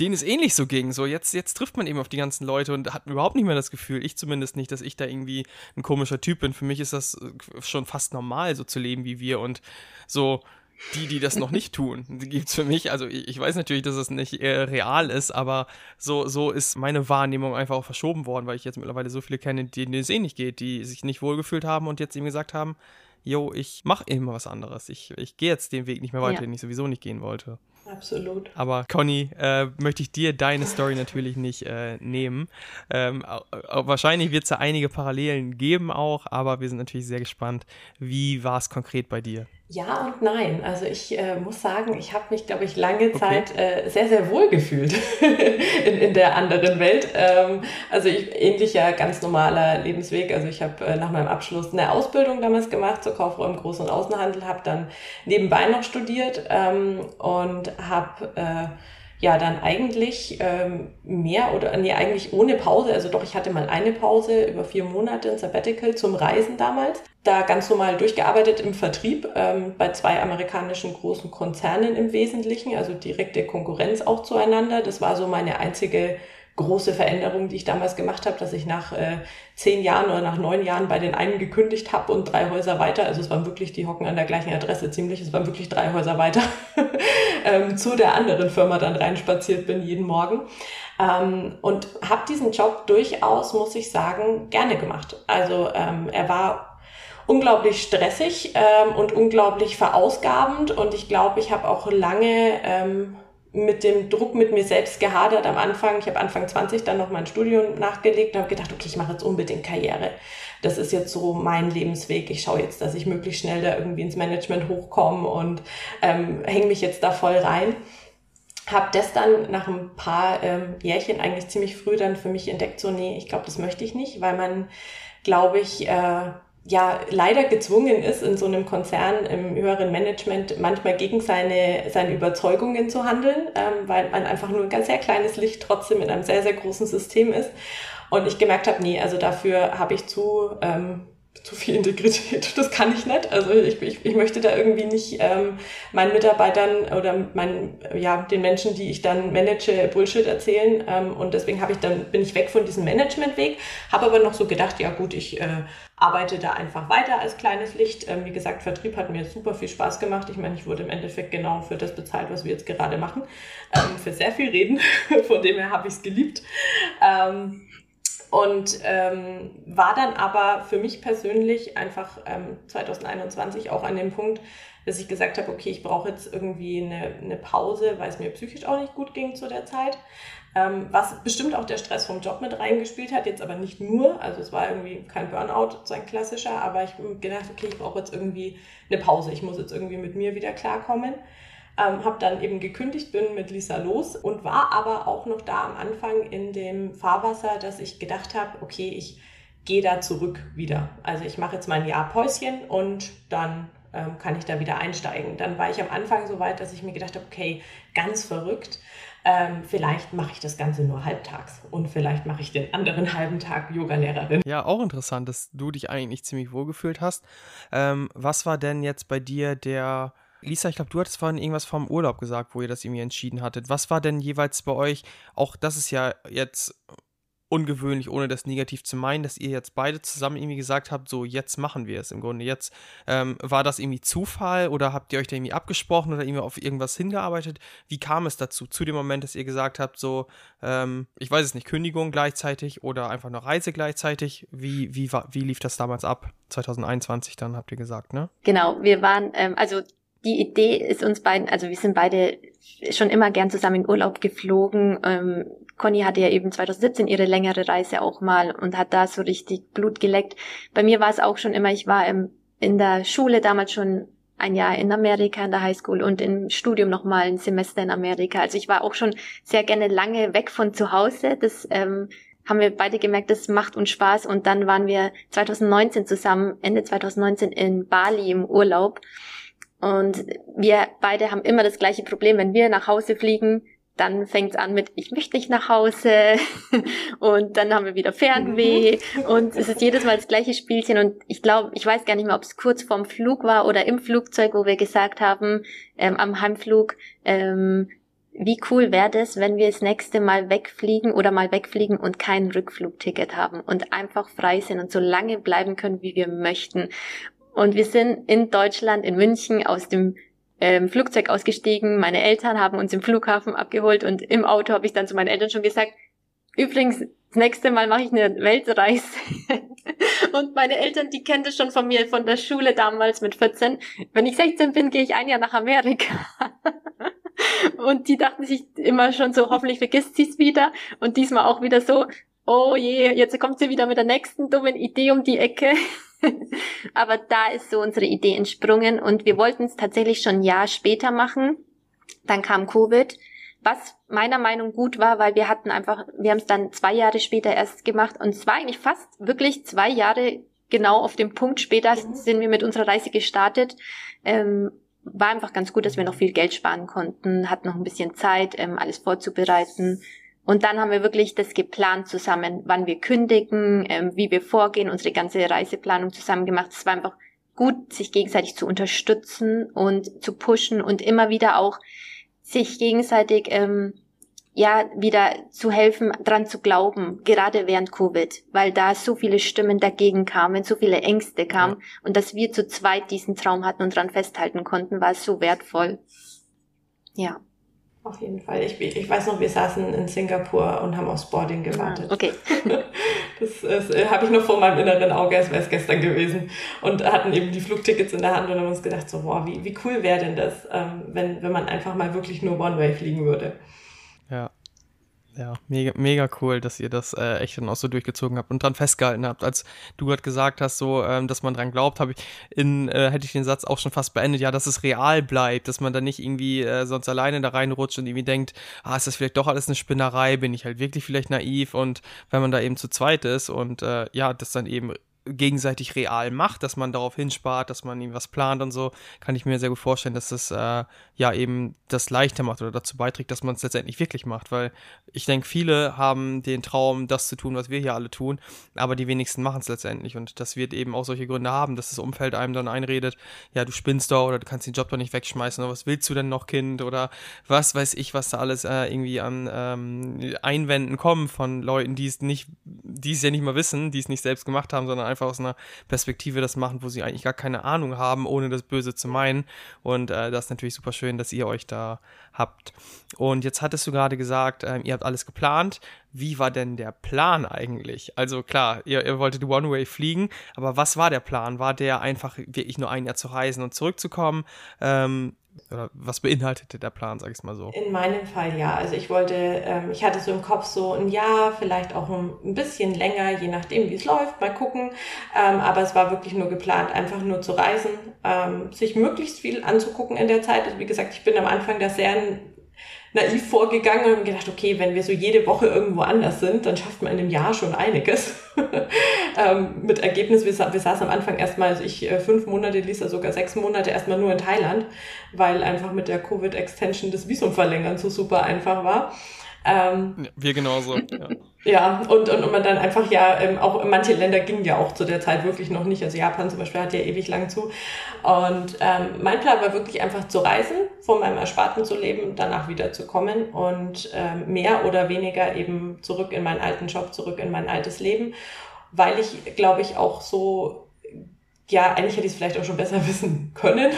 denen es ähnlich so ging. So, jetzt, jetzt trifft man eben auf die ganzen Leute und hat überhaupt nicht mehr das Gefühl, ich zumindest nicht, dass ich da irgendwie ein komischer Typ bin. Für mich ist das äh, schon fast normal, so zu leben wie wir und so. Die, die das noch nicht tun, die gibt's für mich. Also ich, ich weiß natürlich, dass es nicht äh, real ist, aber so, so ist meine Wahrnehmung einfach auch verschoben worden, weil ich jetzt mittlerweile so viele kenne, denen es eh nicht geht, die sich nicht wohlgefühlt haben und jetzt eben gesagt haben, yo, ich mache eben was anderes. Ich, ich gehe jetzt den Weg nicht mehr weiter, ja. den ich sowieso nicht gehen wollte. Absolut. Aber Conny, äh, möchte ich dir deine Story natürlich nicht äh, nehmen. Ähm, wahrscheinlich wird es da einige Parallelen geben auch, aber wir sind natürlich sehr gespannt. Wie war es konkret bei dir? Ja und nein. Also ich äh, muss sagen, ich habe mich, glaube ich, lange Zeit okay. äh, sehr, sehr wohl gefühlt in, in der anderen Welt. Ähm, also ich, ähnlicher, ganz normaler Lebensweg. Also ich habe äh, nach meinem Abschluss eine Ausbildung damals gemacht zur Kauffrau im Groß- und Außenhandel, habe dann nebenbei noch studiert ähm, und habe äh, ja dann eigentlich ähm, mehr oder nee, eigentlich ohne Pause, also doch, ich hatte mal eine Pause über vier Monate, ein Sabbatical zum Reisen damals. Da ganz normal durchgearbeitet im Vertrieb ähm, bei zwei amerikanischen großen Konzernen im Wesentlichen, also direkte Konkurrenz auch zueinander. Das war so meine einzige große Veränderung, die ich damals gemacht habe, dass ich nach äh, zehn Jahren oder nach neun Jahren bei den einen gekündigt habe und drei Häuser weiter, also es waren wirklich, die hocken an der gleichen Adresse ziemlich, es waren wirklich drei Häuser weiter, ähm, zu der anderen Firma dann reinspaziert bin jeden Morgen. Ähm, und habe diesen Job durchaus, muss ich sagen, gerne gemacht. Also ähm, er war unglaublich stressig ähm, und unglaublich verausgabend und ich glaube, ich habe auch lange ähm, mit dem Druck mit mir selbst gehadert am Anfang. Ich habe Anfang 20 dann noch mein Studium nachgelegt und habe gedacht, okay, ich mache jetzt unbedingt Karriere. Das ist jetzt so mein Lebensweg. Ich schaue jetzt, dass ich möglichst schnell da irgendwie ins Management hochkomme und ähm, hänge mich jetzt da voll rein. Habe das dann nach ein paar ähm, Jährchen eigentlich ziemlich früh dann für mich entdeckt, so nee, ich glaube, das möchte ich nicht, weil man, glaube ich, äh, ja leider gezwungen ist, in so einem Konzern im höheren Management manchmal gegen seine, seine Überzeugungen zu handeln, ähm, weil man einfach nur ein ganz sehr kleines Licht trotzdem in einem sehr, sehr großen System ist. Und ich gemerkt habe, nee, also dafür habe ich zu, ähm, zu viel Integrität. Das kann ich nicht. Also ich, ich, ich möchte da irgendwie nicht ähm, meinen Mitarbeitern oder meinen, ja, den Menschen, die ich dann manage, Bullshit erzählen. Ähm, und deswegen habe ich dann, bin ich weg von diesem Managementweg, habe aber noch so gedacht, ja gut, ich äh, arbeite da einfach weiter als kleines Licht. Ähm, wie gesagt, Vertrieb hat mir super viel Spaß gemacht. Ich meine, ich wurde im Endeffekt genau für das bezahlt, was wir jetzt gerade machen. Ähm, für sehr viel reden. Von dem her habe ich es geliebt. Ähm, und ähm, war dann aber für mich persönlich einfach ähm, 2021 auch an dem Punkt, dass ich gesagt habe, okay, ich brauche jetzt irgendwie eine, eine Pause, weil es mir psychisch auch nicht gut ging zu der Zeit. Ähm, was bestimmt auch der Stress vom Job mit reingespielt hat, jetzt aber nicht nur. Also es war irgendwie kein Burnout, so ein klassischer, aber ich habe gedacht, okay, ich brauche jetzt irgendwie eine Pause. Ich muss jetzt irgendwie mit mir wieder klarkommen. Ähm, habe dann eben gekündigt, bin mit Lisa los und war aber auch noch da am Anfang in dem Fahrwasser, dass ich gedacht habe, okay, ich gehe da zurück wieder. Also ich mache jetzt mein Jahr Päuschen und dann ähm, kann ich da wieder einsteigen. Dann war ich am Anfang so weit, dass ich mir gedacht habe, okay, ganz verrückt. Ähm, vielleicht mache ich das Ganze nur halbtags und vielleicht mache ich den anderen halben Tag Yogalehrerin. Ja, auch interessant, dass du dich eigentlich ziemlich wohlgefühlt hast. Ähm, was war denn jetzt bei dir der Lisa, ich glaube, du hattest vorhin irgendwas vom Urlaub gesagt, wo ihr das irgendwie entschieden hattet. Was war denn jeweils bei euch, auch das ist ja jetzt ungewöhnlich, ohne das negativ zu meinen, dass ihr jetzt beide zusammen irgendwie gesagt habt, so jetzt machen wir es im Grunde. Jetzt ähm, war das irgendwie Zufall oder habt ihr euch da irgendwie abgesprochen oder irgendwie auf irgendwas hingearbeitet? Wie kam es dazu, zu dem Moment, dass ihr gesagt habt, so, ähm, ich weiß es nicht, Kündigung gleichzeitig oder einfach eine Reise gleichzeitig? Wie, wie, wie lief das damals ab? 2021 dann habt ihr gesagt, ne? Genau, wir waren, ähm, also die Idee ist uns beiden, also wir sind beide schon immer gern zusammen in Urlaub geflogen. Ähm, Conny hatte ja eben 2017 ihre längere Reise auch mal und hat da so richtig Blut geleckt. Bei mir war es auch schon immer, ich war im, in der Schule damals schon ein Jahr in Amerika in der Highschool und im Studium nochmal ein Semester in Amerika. Also ich war auch schon sehr gerne lange weg von zu Hause. Das ähm, haben wir beide gemerkt, das macht uns Spaß. Und dann waren wir 2019 zusammen, Ende 2019 in Bali im Urlaub. Und wir beide haben immer das gleiche Problem, wenn wir nach Hause fliegen, dann fängt es an mit, ich möchte nicht nach Hause und dann haben wir wieder Fernweh mhm. und es ist jedes Mal das gleiche Spielchen und ich glaube, ich weiß gar nicht mehr, ob es kurz vorm Flug war oder im Flugzeug, wo wir gesagt haben, ähm, am Heimflug, ähm, wie cool wäre das, wenn wir das nächste Mal wegfliegen oder mal wegfliegen und kein Rückflugticket haben und einfach frei sind und so lange bleiben können, wie wir möchten. Und wir sind in Deutschland, in München, aus dem ähm, Flugzeug ausgestiegen. Meine Eltern haben uns im Flughafen abgeholt und im Auto habe ich dann zu meinen Eltern schon gesagt, übrigens, das nächste Mal mache ich eine Weltreise. und meine Eltern, die kennen das schon von mir, von der Schule damals mit 14. Wenn ich 16 bin, gehe ich ein Jahr nach Amerika. und die dachten sich immer schon so, hoffentlich vergisst sie es wieder. Und diesmal auch wieder so, oh je, jetzt kommt sie wieder mit der nächsten dummen Idee um die Ecke. Aber da ist so unsere Idee entsprungen und wir wollten es tatsächlich schon ein Jahr später machen. Dann kam Covid, was meiner Meinung gut war, weil wir hatten einfach, wir haben es dann zwei Jahre später erst gemacht und es war eigentlich fast wirklich zwei Jahre genau auf dem Punkt später mhm. sind wir mit unserer Reise gestartet. Ähm, war einfach ganz gut, dass wir noch viel Geld sparen konnten, hatten noch ein bisschen Zeit, ähm, alles vorzubereiten und dann haben wir wirklich das geplant zusammen, wann wir kündigen, ähm, wie wir vorgehen, unsere ganze Reiseplanung zusammen gemacht. Es war einfach gut, sich gegenseitig zu unterstützen und zu pushen und immer wieder auch sich gegenseitig ähm, ja, wieder zu helfen, dran zu glauben, gerade während Covid, weil da so viele Stimmen dagegen kamen, so viele Ängste kamen ja. und dass wir zu zweit diesen Traum hatten und dran festhalten konnten, war so wertvoll. Ja. Auf jeden Fall. Ich, ich weiß noch, wir saßen in Singapur und haben aufs Boarding ah, gewartet. okay. Das, das äh, habe ich noch vor meinem inneren Auge, als wäre es gestern gewesen. Und hatten eben die Flugtickets in der Hand und haben uns gedacht, so, boah, wie, wie cool wäre denn das, ähm, wenn, wenn man einfach mal wirklich nur One-Way fliegen würde. Ja. Mega, mega cool, dass ihr das äh, echt dann auch so durchgezogen habt und dran festgehalten habt. Als du gerade gesagt hast, so, ähm, dass man dran glaubt, habe ich in, äh, hätte ich den Satz auch schon fast beendet, ja, dass es real bleibt, dass man da nicht irgendwie äh, sonst alleine da reinrutscht und irgendwie denkt, ah, ist das vielleicht doch alles eine Spinnerei, bin ich halt wirklich vielleicht naiv und wenn man da eben zu zweit ist und äh, ja, das dann eben gegenseitig real macht, dass man darauf hinspart, dass man ihm was plant und so, kann ich mir sehr gut vorstellen, dass das äh, ja eben das leichter macht oder dazu beiträgt, dass man es letztendlich wirklich macht, weil ich denke, viele haben den Traum, das zu tun, was wir hier alle tun, aber die wenigsten machen es letztendlich. Und das wird eben auch solche Gründe haben, dass das Umfeld einem dann einredet, ja, du spinnst doch oder du kannst den Job doch nicht wegschmeißen oder was willst du denn noch, Kind? Oder was weiß ich, was da alles äh, irgendwie an ähm, Einwänden kommen von Leuten, die es nicht, die es ja nicht mal wissen, die es nicht selbst gemacht haben, sondern einfach einfach aus einer Perspektive das machen, wo sie eigentlich gar keine Ahnung haben, ohne das Böse zu meinen. Und äh, das ist natürlich super schön, dass ihr euch da habt. Und jetzt hattest du gerade gesagt, ähm, ihr habt alles geplant. Wie war denn der Plan eigentlich? Also klar, ihr, ihr wolltet One-Way fliegen, aber was war der Plan? War der einfach wirklich nur ein Jahr zu reisen und zurückzukommen? Ähm, oder was beinhaltete der Plan, sag ich mal so? In meinem Fall ja. Also ich wollte, ähm, ich hatte so im Kopf so ein Jahr, vielleicht auch ein, bisschen länger, je nachdem, wie es läuft, mal gucken. Ähm, aber es war wirklich nur geplant, einfach nur zu reisen, ähm, sich möglichst viel anzugucken in der Zeit. Also wie gesagt, ich bin am Anfang da sehr naiv vorgegangen und gedacht, okay, wenn wir so jede Woche irgendwo anders sind, dann schafft man in einem Jahr schon einiges. ähm, mit Ergebnis, wir, wir saßen am Anfang erstmal, also ich äh, fünf Monate, Lisa sogar sechs Monate erstmal nur in Thailand, weil einfach mit der Covid-Extension das Visum verlängern so super einfach war. Ähm, wir genauso. Ja. ja, und, und, und man dann einfach ja, ähm, auch manche Länder gingen ja auch zu der Zeit wirklich noch nicht. Also Japan zum Beispiel hat ja ewig lang zu. Und ähm, mein Plan war wirklich einfach zu reisen, von meinem Ersparten zu leben, danach wieder zu kommen und ähm, mehr oder weniger eben zurück in meinen alten Job, zurück in mein altes Leben, weil ich, glaube ich, auch so ja, eigentlich hätte ich es vielleicht auch schon besser wissen können,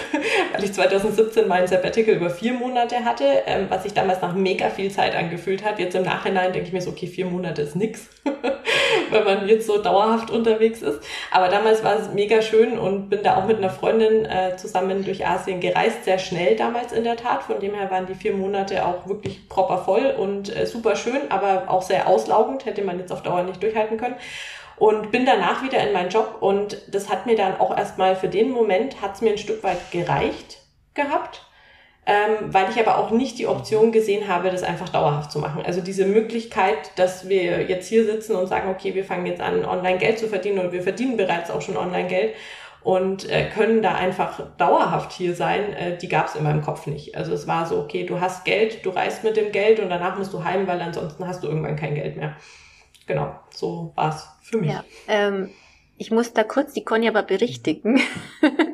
weil ich 2017 mein Sabbatical über vier Monate hatte, ähm, was sich damals nach mega viel Zeit angefühlt hat. Jetzt im Nachhinein denke ich mir so, okay, vier Monate ist nix, wenn man jetzt so dauerhaft unterwegs ist. Aber damals war es mega schön und bin da auch mit einer Freundin äh, zusammen durch Asien gereist, sehr schnell damals in der Tat. Von dem her waren die vier Monate auch wirklich proper voll und äh, super schön, aber auch sehr auslaugend, hätte man jetzt auf Dauer nicht durchhalten können und bin danach wieder in meinen Job und das hat mir dann auch erstmal für den Moment, hat es mir ein Stück weit gereicht gehabt, ähm, weil ich aber auch nicht die Option gesehen habe, das einfach dauerhaft zu machen. Also diese Möglichkeit, dass wir jetzt hier sitzen und sagen, okay, wir fangen jetzt an, online Geld zu verdienen und wir verdienen bereits auch schon online Geld und äh, können da einfach dauerhaft hier sein, äh, die gab es in meinem Kopf nicht. Also es war so, okay, du hast Geld, du reist mit dem Geld und danach musst du heim, weil ansonsten hast du irgendwann kein Geld mehr. Genau, so war's für mich. Ja, ähm, ich muss da kurz die Conny aber berichtigen.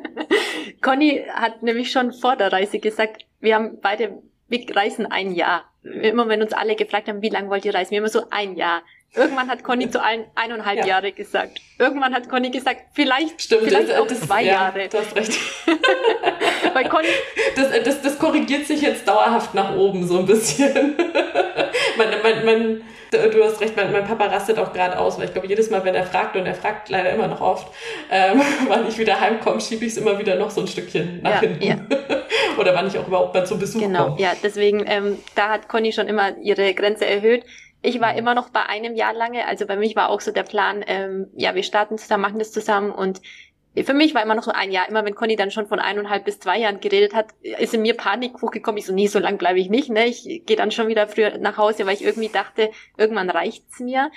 Conny hat nämlich schon vor der Reise gesagt, wir haben beide, wir reisen ein Jahr. Immer wenn uns alle gefragt haben, wie lange wollt ihr reisen, wir immer so ein Jahr. Irgendwann hat Conny zu allen eineinhalb ja. Jahre gesagt. Irgendwann hat Conny gesagt, vielleicht, Stimmt, vielleicht das, auch das, zwei ja, Jahre. Du hast recht. Weil Conny das, das, das korrigiert sich jetzt dauerhaft nach oben so ein bisschen. man, man, man, du hast recht, mein, mein Papa rastet auch gerade aus, weil ich glaube, jedes Mal, wenn er fragt, und er fragt leider immer noch oft, ähm, wann ich wieder heimkomme, schiebe ich es immer wieder noch so ein Stückchen nach ja, hinten. Ja. Oder wann ich auch überhaupt mal zum Besuch genau, komme. Genau, ja, deswegen, ähm, da hat Conny schon immer ihre Grenze erhöht. Ich war immer noch bei einem Jahr lange, also bei mich war auch so der Plan, ähm, ja, wir starten zusammen, machen das zusammen und für mich war immer noch so ein Jahr. Immer wenn Conny dann schon von eineinhalb bis zwei Jahren geredet hat, ist in mir Panik hochgekommen. Ich so, nee, so lang bleibe ich nicht. Ne? Ich gehe dann schon wieder früher nach Hause, weil ich irgendwie dachte, irgendwann reicht's mir.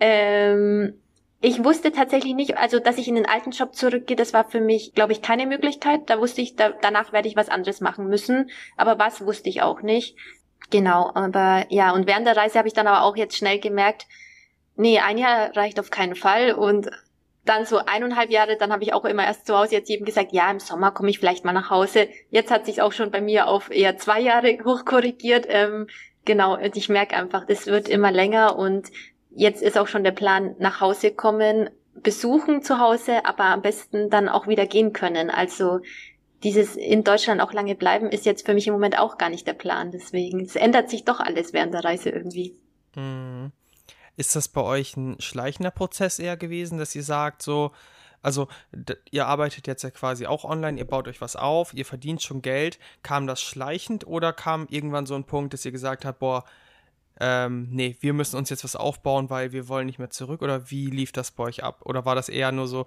Ähm, ich wusste tatsächlich nicht, also dass ich in den alten Job zurückgehe, das war für mich, glaube ich, keine Möglichkeit. Da wusste ich, da, danach werde ich was anderes machen müssen. Aber was wusste ich auch nicht. Genau, aber ja, und während der Reise habe ich dann aber auch jetzt schnell gemerkt, nee, ein Jahr reicht auf keinen Fall. Und dann so eineinhalb Jahre, dann habe ich auch immer erst zu Hause jetzt eben gesagt, ja, im Sommer komme ich vielleicht mal nach Hause. Jetzt hat sich auch schon bei mir auf eher zwei Jahre hochkorrigiert. Ähm, genau, und ich merke einfach, das wird immer länger und jetzt ist auch schon der Plan, nach Hause kommen, besuchen zu Hause, aber am besten dann auch wieder gehen können. Also dieses in Deutschland auch lange bleiben ist jetzt für mich im Moment auch gar nicht der Plan. Deswegen, es ändert sich doch alles während der Reise irgendwie. Mhm. Ist das bei euch ein schleichender Prozess eher gewesen, dass ihr sagt, so, also ihr arbeitet jetzt ja quasi auch online, ihr baut euch was auf, ihr verdient schon Geld. Kam das schleichend oder kam irgendwann so ein Punkt, dass ihr gesagt habt, boah, ähm, nee, wir müssen uns jetzt was aufbauen, weil wir wollen nicht mehr zurück? Oder wie lief das bei euch ab? Oder war das eher nur so,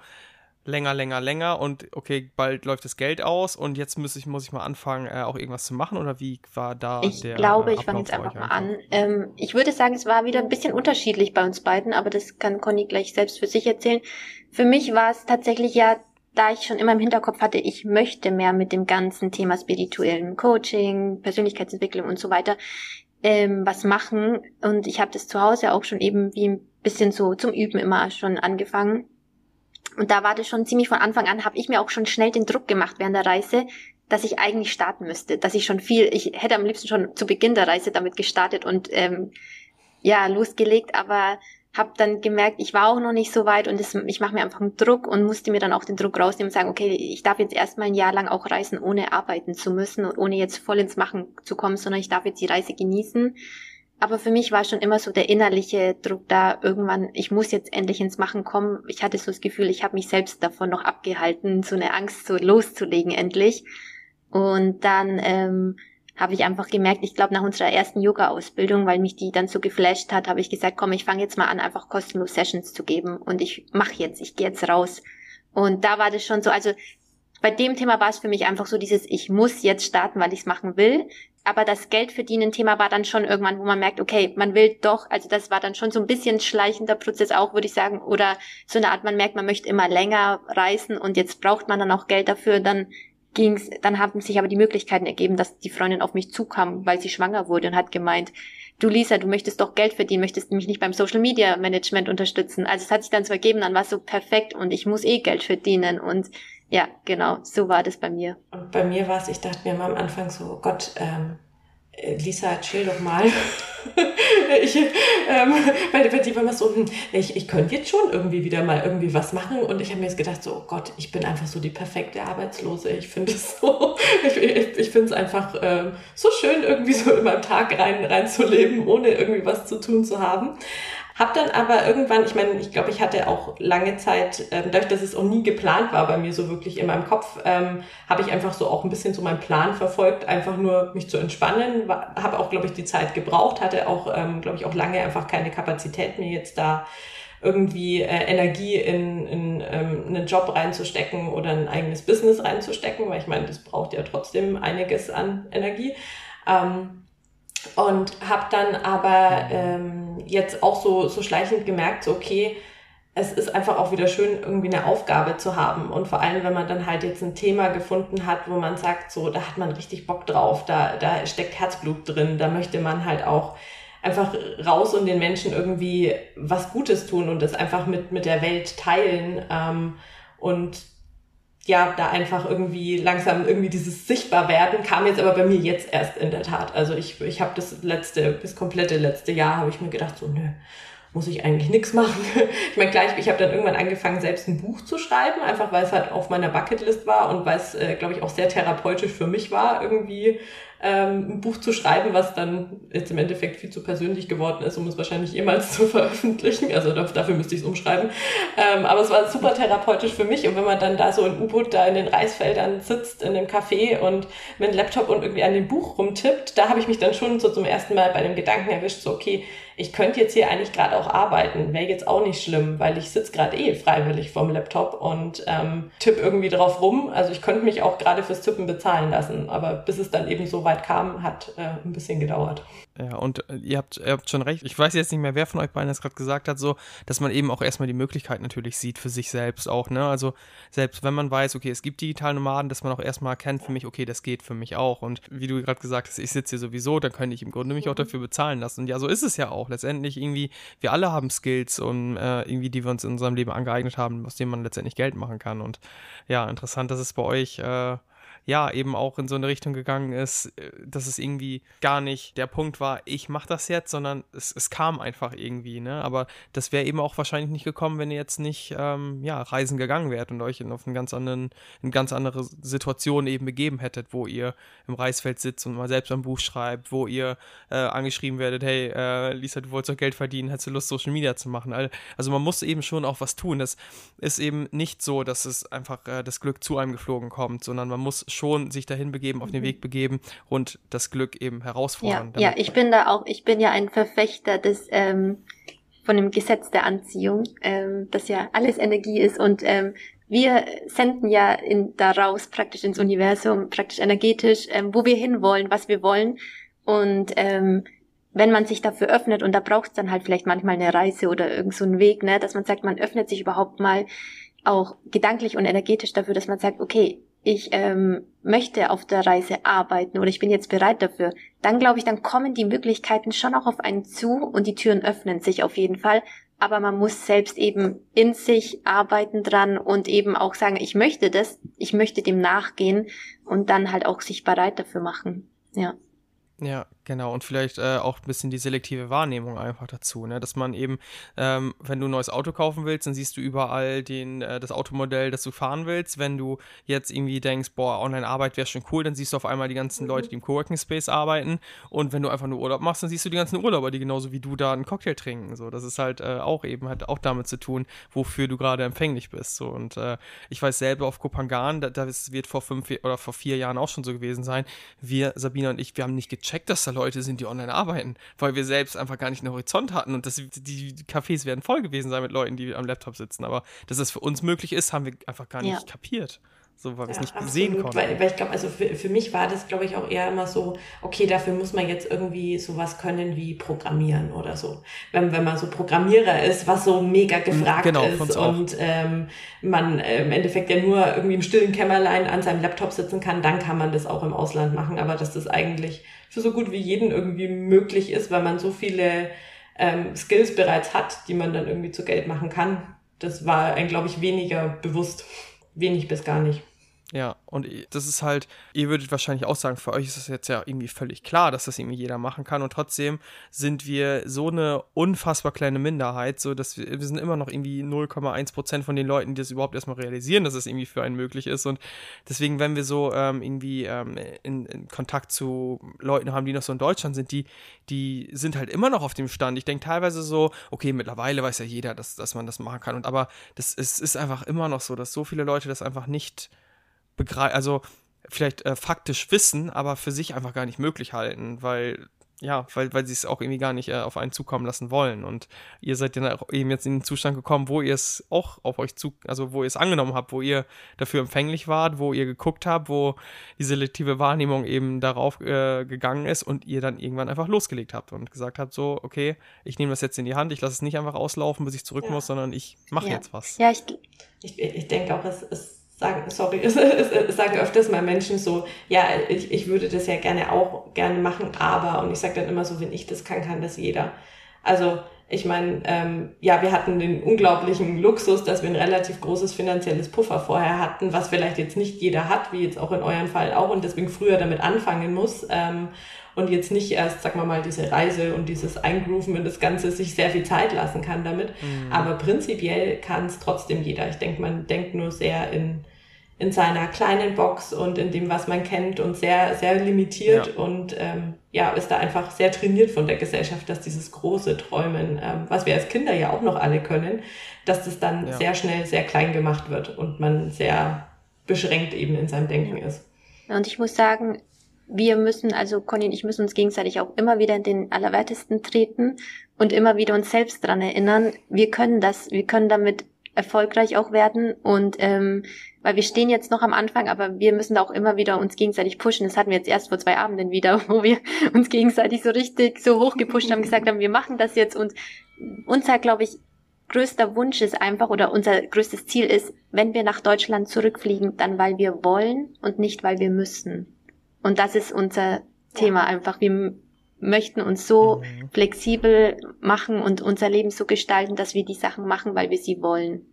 länger, länger, länger und okay, bald läuft das Geld aus und jetzt muss ich, muss ich mal anfangen, äh, auch irgendwas zu machen oder wie war da ich der Ich glaube, ich fange jetzt einfach mal an. Ähm, ich würde sagen, es war wieder ein bisschen unterschiedlich bei uns beiden, aber das kann Conny gleich selbst für sich erzählen. Für mich war es tatsächlich ja, da ich schon immer im Hinterkopf hatte, ich möchte mehr mit dem ganzen Thema spirituellen Coaching, Persönlichkeitsentwicklung und so weiter ähm, was machen und ich habe das zu Hause auch schon eben wie ein bisschen so zum Üben immer schon angefangen und da war das schon ziemlich von Anfang an, habe ich mir auch schon schnell den Druck gemacht während der Reise, dass ich eigentlich starten müsste, dass ich schon viel, ich hätte am liebsten schon zu Beginn der Reise damit gestartet und ähm, ja losgelegt, aber habe dann gemerkt, ich war auch noch nicht so weit und das, ich mache mir einfach einen Druck und musste mir dann auch den Druck rausnehmen und sagen, okay, ich darf jetzt erstmal ein Jahr lang auch reisen, ohne arbeiten zu müssen und ohne jetzt voll ins Machen zu kommen, sondern ich darf jetzt die Reise genießen aber für mich war schon immer so der innerliche Druck da, irgendwann, ich muss jetzt endlich ins Machen kommen. Ich hatte so das Gefühl, ich habe mich selbst davon noch abgehalten, so eine Angst so loszulegen endlich. Und dann ähm, habe ich einfach gemerkt, ich glaube nach unserer ersten Yoga-Ausbildung, weil mich die dann so geflasht hat, habe ich gesagt, komm, ich fange jetzt mal an, einfach kostenlos Sessions zu geben und ich mache jetzt, ich gehe jetzt raus. Und da war das schon so, also bei dem Thema war es für mich einfach so dieses, ich muss jetzt starten, weil ich es machen will aber das Geld verdienen Thema war dann schon irgendwann, wo man merkt, okay, man will doch, also das war dann schon so ein bisschen schleichender Prozess auch, würde ich sagen, oder so eine Art, man merkt, man möchte immer länger reisen und jetzt braucht man dann auch Geld dafür, dann ging's, dann haben sich aber die Möglichkeiten ergeben, dass die Freundin auf mich zukam, weil sie schwanger wurde und hat gemeint, du Lisa, du möchtest doch Geld verdienen, möchtest mich nicht beim Social Media Management unterstützen. Also es hat sich dann so ergeben, dann war es so perfekt und ich muss eh Geld verdienen und ja, genau, so war das bei mir. Und bei mir war es, ich dachte mir mal am Anfang so, oh Gott, ähm, äh, Lisa, chill doch mal. ich, ähm, weil, weil die war immer so, hm, ich, ich könnte jetzt schon irgendwie wieder mal irgendwie was machen. Und ich habe mir jetzt gedacht, so, oh Gott, ich bin einfach so die perfekte Arbeitslose. Ich finde es so, ich, ich, ich finde es einfach ähm, so schön, irgendwie so in meinem Tag rein, reinzuleben, ohne irgendwie was zu tun zu haben. Hab dann aber irgendwann, ich meine, ich glaube, ich hatte auch lange Zeit, ähm, dadurch, dass es auch nie geplant war bei mir so wirklich in meinem Kopf, ähm, habe ich einfach so auch ein bisschen so meinen Plan verfolgt, einfach nur mich zu entspannen. Habe auch, glaube ich, die Zeit gebraucht, hatte auch, ähm, glaube ich, auch lange einfach keine Kapazität mir jetzt da irgendwie äh, Energie in, in ähm, einen Job reinzustecken oder ein eigenes Business reinzustecken, weil ich meine, das braucht ja trotzdem einiges an Energie. Ähm, und habe dann aber ähm, jetzt auch so, so schleichend gemerkt, so okay, es ist einfach auch wieder schön, irgendwie eine Aufgabe zu haben. Und vor allem, wenn man dann halt jetzt ein Thema gefunden hat, wo man sagt, so, da hat man richtig Bock drauf, da, da steckt Herzblut drin, da möchte man halt auch einfach raus und den Menschen irgendwie was Gutes tun und das einfach mit, mit der Welt teilen. Ähm, und ja, da einfach irgendwie langsam irgendwie dieses Sichtbarwerden kam jetzt aber bei mir jetzt erst in der Tat. Also ich, ich habe das letzte, bis komplette letzte Jahr habe ich mir gedacht, so, nö, muss ich eigentlich nichts machen. Ich meine, gleich, ich habe dann irgendwann angefangen, selbst ein Buch zu schreiben, einfach weil es halt auf meiner Bucketlist war und weil es, äh, glaube ich, auch sehr therapeutisch für mich war, irgendwie ähm, ein Buch zu schreiben, was dann jetzt im Endeffekt viel zu persönlich geworden ist, um es wahrscheinlich jemals zu veröffentlichen. Also dafür müsste ich es umschreiben. Ähm, aber es war super therapeutisch für mich. Und wenn man dann da so in U-Boot da in den Reisfeldern sitzt, in dem Café und mit dem Laptop und irgendwie an dem Buch rumtippt, da habe ich mich dann schon so zum ersten Mal bei dem Gedanken erwischt, so okay, ich könnte jetzt hier eigentlich gerade auch arbeiten, wäre jetzt auch nicht schlimm, weil ich sitze gerade eh freiwillig vorm Laptop und ähm, tippe irgendwie drauf rum. Also ich könnte mich auch gerade fürs Tippen bezahlen lassen, aber bis es dann eben so weit kam, hat äh, ein bisschen gedauert. Ja, und äh, ihr habt, ihr habt schon recht. Ich weiß jetzt nicht mehr, wer von euch beiden das gerade gesagt hat, so, dass man eben auch erstmal die Möglichkeit natürlich sieht für sich selbst auch, ne? Also selbst wenn man weiß, okay, es gibt digitale Nomaden, dass man auch erstmal erkennt für mich, okay, das geht für mich auch. Und wie du gerade gesagt hast, ich sitze hier sowieso, dann könnte ich im Grunde mich auch dafür bezahlen lassen. Und ja, so ist es ja auch. Letztendlich irgendwie, wir alle haben Skills und äh, irgendwie, die wir uns in unserem Leben angeeignet haben, aus denen man letztendlich Geld machen kann. Und ja, interessant, dass es bei euch äh, ja eben auch in so eine Richtung gegangen ist, äh, dass es irgendwie gar nicht der Punkt war, ich mache das jetzt, sondern es, es kam einfach irgendwie, ne? Aber das wäre eben auch wahrscheinlich nicht gekommen, wenn ihr jetzt nicht ähm, ja, reisen gegangen wärt und euch in, auf einen ganz anderen, in ganz andere Situation eben begeben hättet, wo ihr im Reisfeld sitzt und mal selbst ein Buch schreibt, wo ihr äh, angeschrieben werdet, hey, äh, Lisa, du wolltest doch Geld verdienen, hättest du Lust, Social Media zu machen? Also man muss eben schon auch was tun. Das ist eben nicht so, dass es einfach äh, das Glück zu einem geflogen kommt, sondern man muss schon sich dahin begeben, auf den mhm. Weg begeben und das Glück eben herausfordern. Ja, ja, ich bin da auch, ich bin ja ein Verfechter des ähm, von dem Gesetz der Anziehung, ähm, dass ja alles Energie ist und ähm, wir senden ja in, daraus praktisch ins Universum, praktisch energetisch, ähm, wo wir hinwollen, was wir wollen. Und ähm, wenn man sich dafür öffnet, und da braucht es dann halt vielleicht manchmal eine Reise oder irgend so einen Weg, ne, dass man sagt, man öffnet sich überhaupt mal auch gedanklich und energetisch dafür, dass man sagt, okay, ich ähm, möchte auf der Reise arbeiten oder ich bin jetzt bereit dafür, dann glaube ich, dann kommen die Möglichkeiten schon auch auf einen zu und die Türen öffnen sich auf jeden Fall. Aber man muss selbst eben in sich arbeiten dran und eben auch sagen, ich möchte das, ich möchte dem nachgehen und dann halt auch sich bereit dafür machen. Ja. Ja, genau. Und vielleicht äh, auch ein bisschen die selektive Wahrnehmung einfach dazu, ne? Dass man eben, ähm, wenn du ein neues Auto kaufen willst, dann siehst du überall den, äh, das Automodell, das du fahren willst. Wenn du jetzt irgendwie denkst, boah, Online-Arbeit wäre schon cool, dann siehst du auf einmal die ganzen mhm. Leute, die im Coworking Space arbeiten. Und wenn du einfach nur Urlaub machst, dann siehst du die ganzen Urlauber, die genauso wie du da einen Cocktail trinken. So, das ist halt äh, auch eben, hat auch damit zu tun, wofür du gerade empfänglich bist. So, und äh, ich weiß selber auf Kopangan, da, da wird vor fünf oder vor vier Jahren auch schon so gewesen sein. Wir, Sabina und ich, wir haben nicht gecheckt, dass da Leute sind, die online arbeiten, weil wir selbst einfach gar nicht einen Horizont hatten und das, die Cafés werden voll gewesen sein mit Leuten, die am Laptop sitzen. Aber dass das für uns möglich ist, haben wir einfach gar nicht ja. kapiert so weil wir es nicht absolut, sehen konnten. Weil, weil ich glaube, also für, für mich war das, glaube ich, auch eher immer so, okay, dafür muss man jetzt irgendwie sowas können wie Programmieren oder so. Wenn, wenn man so Programmierer ist, was so mega mhm, gefragt genau, ist und ähm, man äh, im Endeffekt ja nur irgendwie im stillen Kämmerlein an seinem Laptop sitzen kann, dann kann man das auch im Ausland machen. Aber dass das eigentlich für so gut wie jeden irgendwie möglich ist, weil man so viele ähm, Skills bereits hat, die man dann irgendwie zu Geld machen kann, das war ein, glaube ich, weniger bewusst. Wenig bis gar nicht. Ja, und das ist halt, ihr würdet wahrscheinlich auch sagen, für euch ist das jetzt ja irgendwie völlig klar, dass das irgendwie jeder machen kann. Und trotzdem sind wir so eine unfassbar kleine Minderheit, so dass wir, wir sind immer noch irgendwie 0,1 Prozent von den Leuten, die das überhaupt erstmal realisieren, dass es irgendwie für einen möglich ist. Und deswegen, wenn wir so ähm, irgendwie ähm, in, in, Kontakt zu Leuten haben, die noch so in Deutschland sind, die, die sind halt immer noch auf dem Stand. Ich denke teilweise so, okay, mittlerweile weiß ja jeder, dass, dass man das machen kann. Und aber das ist, ist einfach immer noch so, dass so viele Leute das einfach nicht begreifen, also vielleicht äh, faktisch wissen, aber für sich einfach gar nicht möglich halten, weil ja, weil, weil sie es auch irgendwie gar nicht äh, auf einen zukommen lassen wollen. Und ihr seid dann auch eben jetzt in den Zustand gekommen, wo ihr es auch auf euch zu, also wo ihr es angenommen habt, wo ihr dafür empfänglich wart, wo ihr geguckt habt, wo die selektive Wahrnehmung eben darauf äh, gegangen ist und ihr dann irgendwann einfach losgelegt habt und gesagt habt, so, okay, ich nehme das jetzt in die Hand, ich lasse es nicht einfach auslaufen, bis ich zurück ja. muss, sondern ich mache ja. jetzt was. Ja, ich, ich, ich denke auch, es ist sagen, sorry, sagen öfters mal Menschen so, ja, ich, ich würde das ja gerne auch gerne machen, aber, und ich sage dann immer so, wenn ich das kann, kann das jeder. Also ich meine, ähm, ja, wir hatten den unglaublichen Luxus, dass wir ein relativ großes finanzielles Puffer vorher hatten, was vielleicht jetzt nicht jeder hat, wie jetzt auch in eurem Fall auch, und deswegen früher damit anfangen muss. Ähm, und jetzt nicht erst, sagen wir mal, diese Reise und dieses Eingrooven in das Ganze sich sehr viel Zeit lassen kann damit. Mhm. Aber prinzipiell kann es trotzdem jeder. Ich denke, man denkt nur sehr in, in seiner kleinen Box und in dem, was man kennt und sehr, sehr limitiert ja. und ähm, ja, ist da einfach sehr trainiert von der Gesellschaft, dass dieses große Träumen, ähm, was wir als Kinder ja auch noch alle können, dass das dann ja. sehr schnell sehr klein gemacht wird und man sehr beschränkt eben in seinem Denken ja. ist. Und ich muss sagen, wir müssen, also Conny und ich müssen uns gegenseitig auch immer wieder in den Allerwertesten treten und immer wieder uns selbst dran erinnern, wir können das, wir können damit erfolgreich auch werden und ähm, weil wir stehen jetzt noch am Anfang, aber wir müssen da auch immer wieder uns gegenseitig pushen. Das hatten wir jetzt erst vor zwei Abenden wieder, wo wir uns gegenseitig so richtig so hoch gepusht haben, gesagt haben, wir machen das jetzt und unser, glaube ich, größter Wunsch ist einfach oder unser größtes Ziel ist, wenn wir nach Deutschland zurückfliegen, dann weil wir wollen und nicht weil wir müssen. Und das ist unser Thema ja. einfach. Wir möchten uns so mhm. flexibel machen und unser Leben so gestalten, dass wir die Sachen machen, weil wir sie wollen.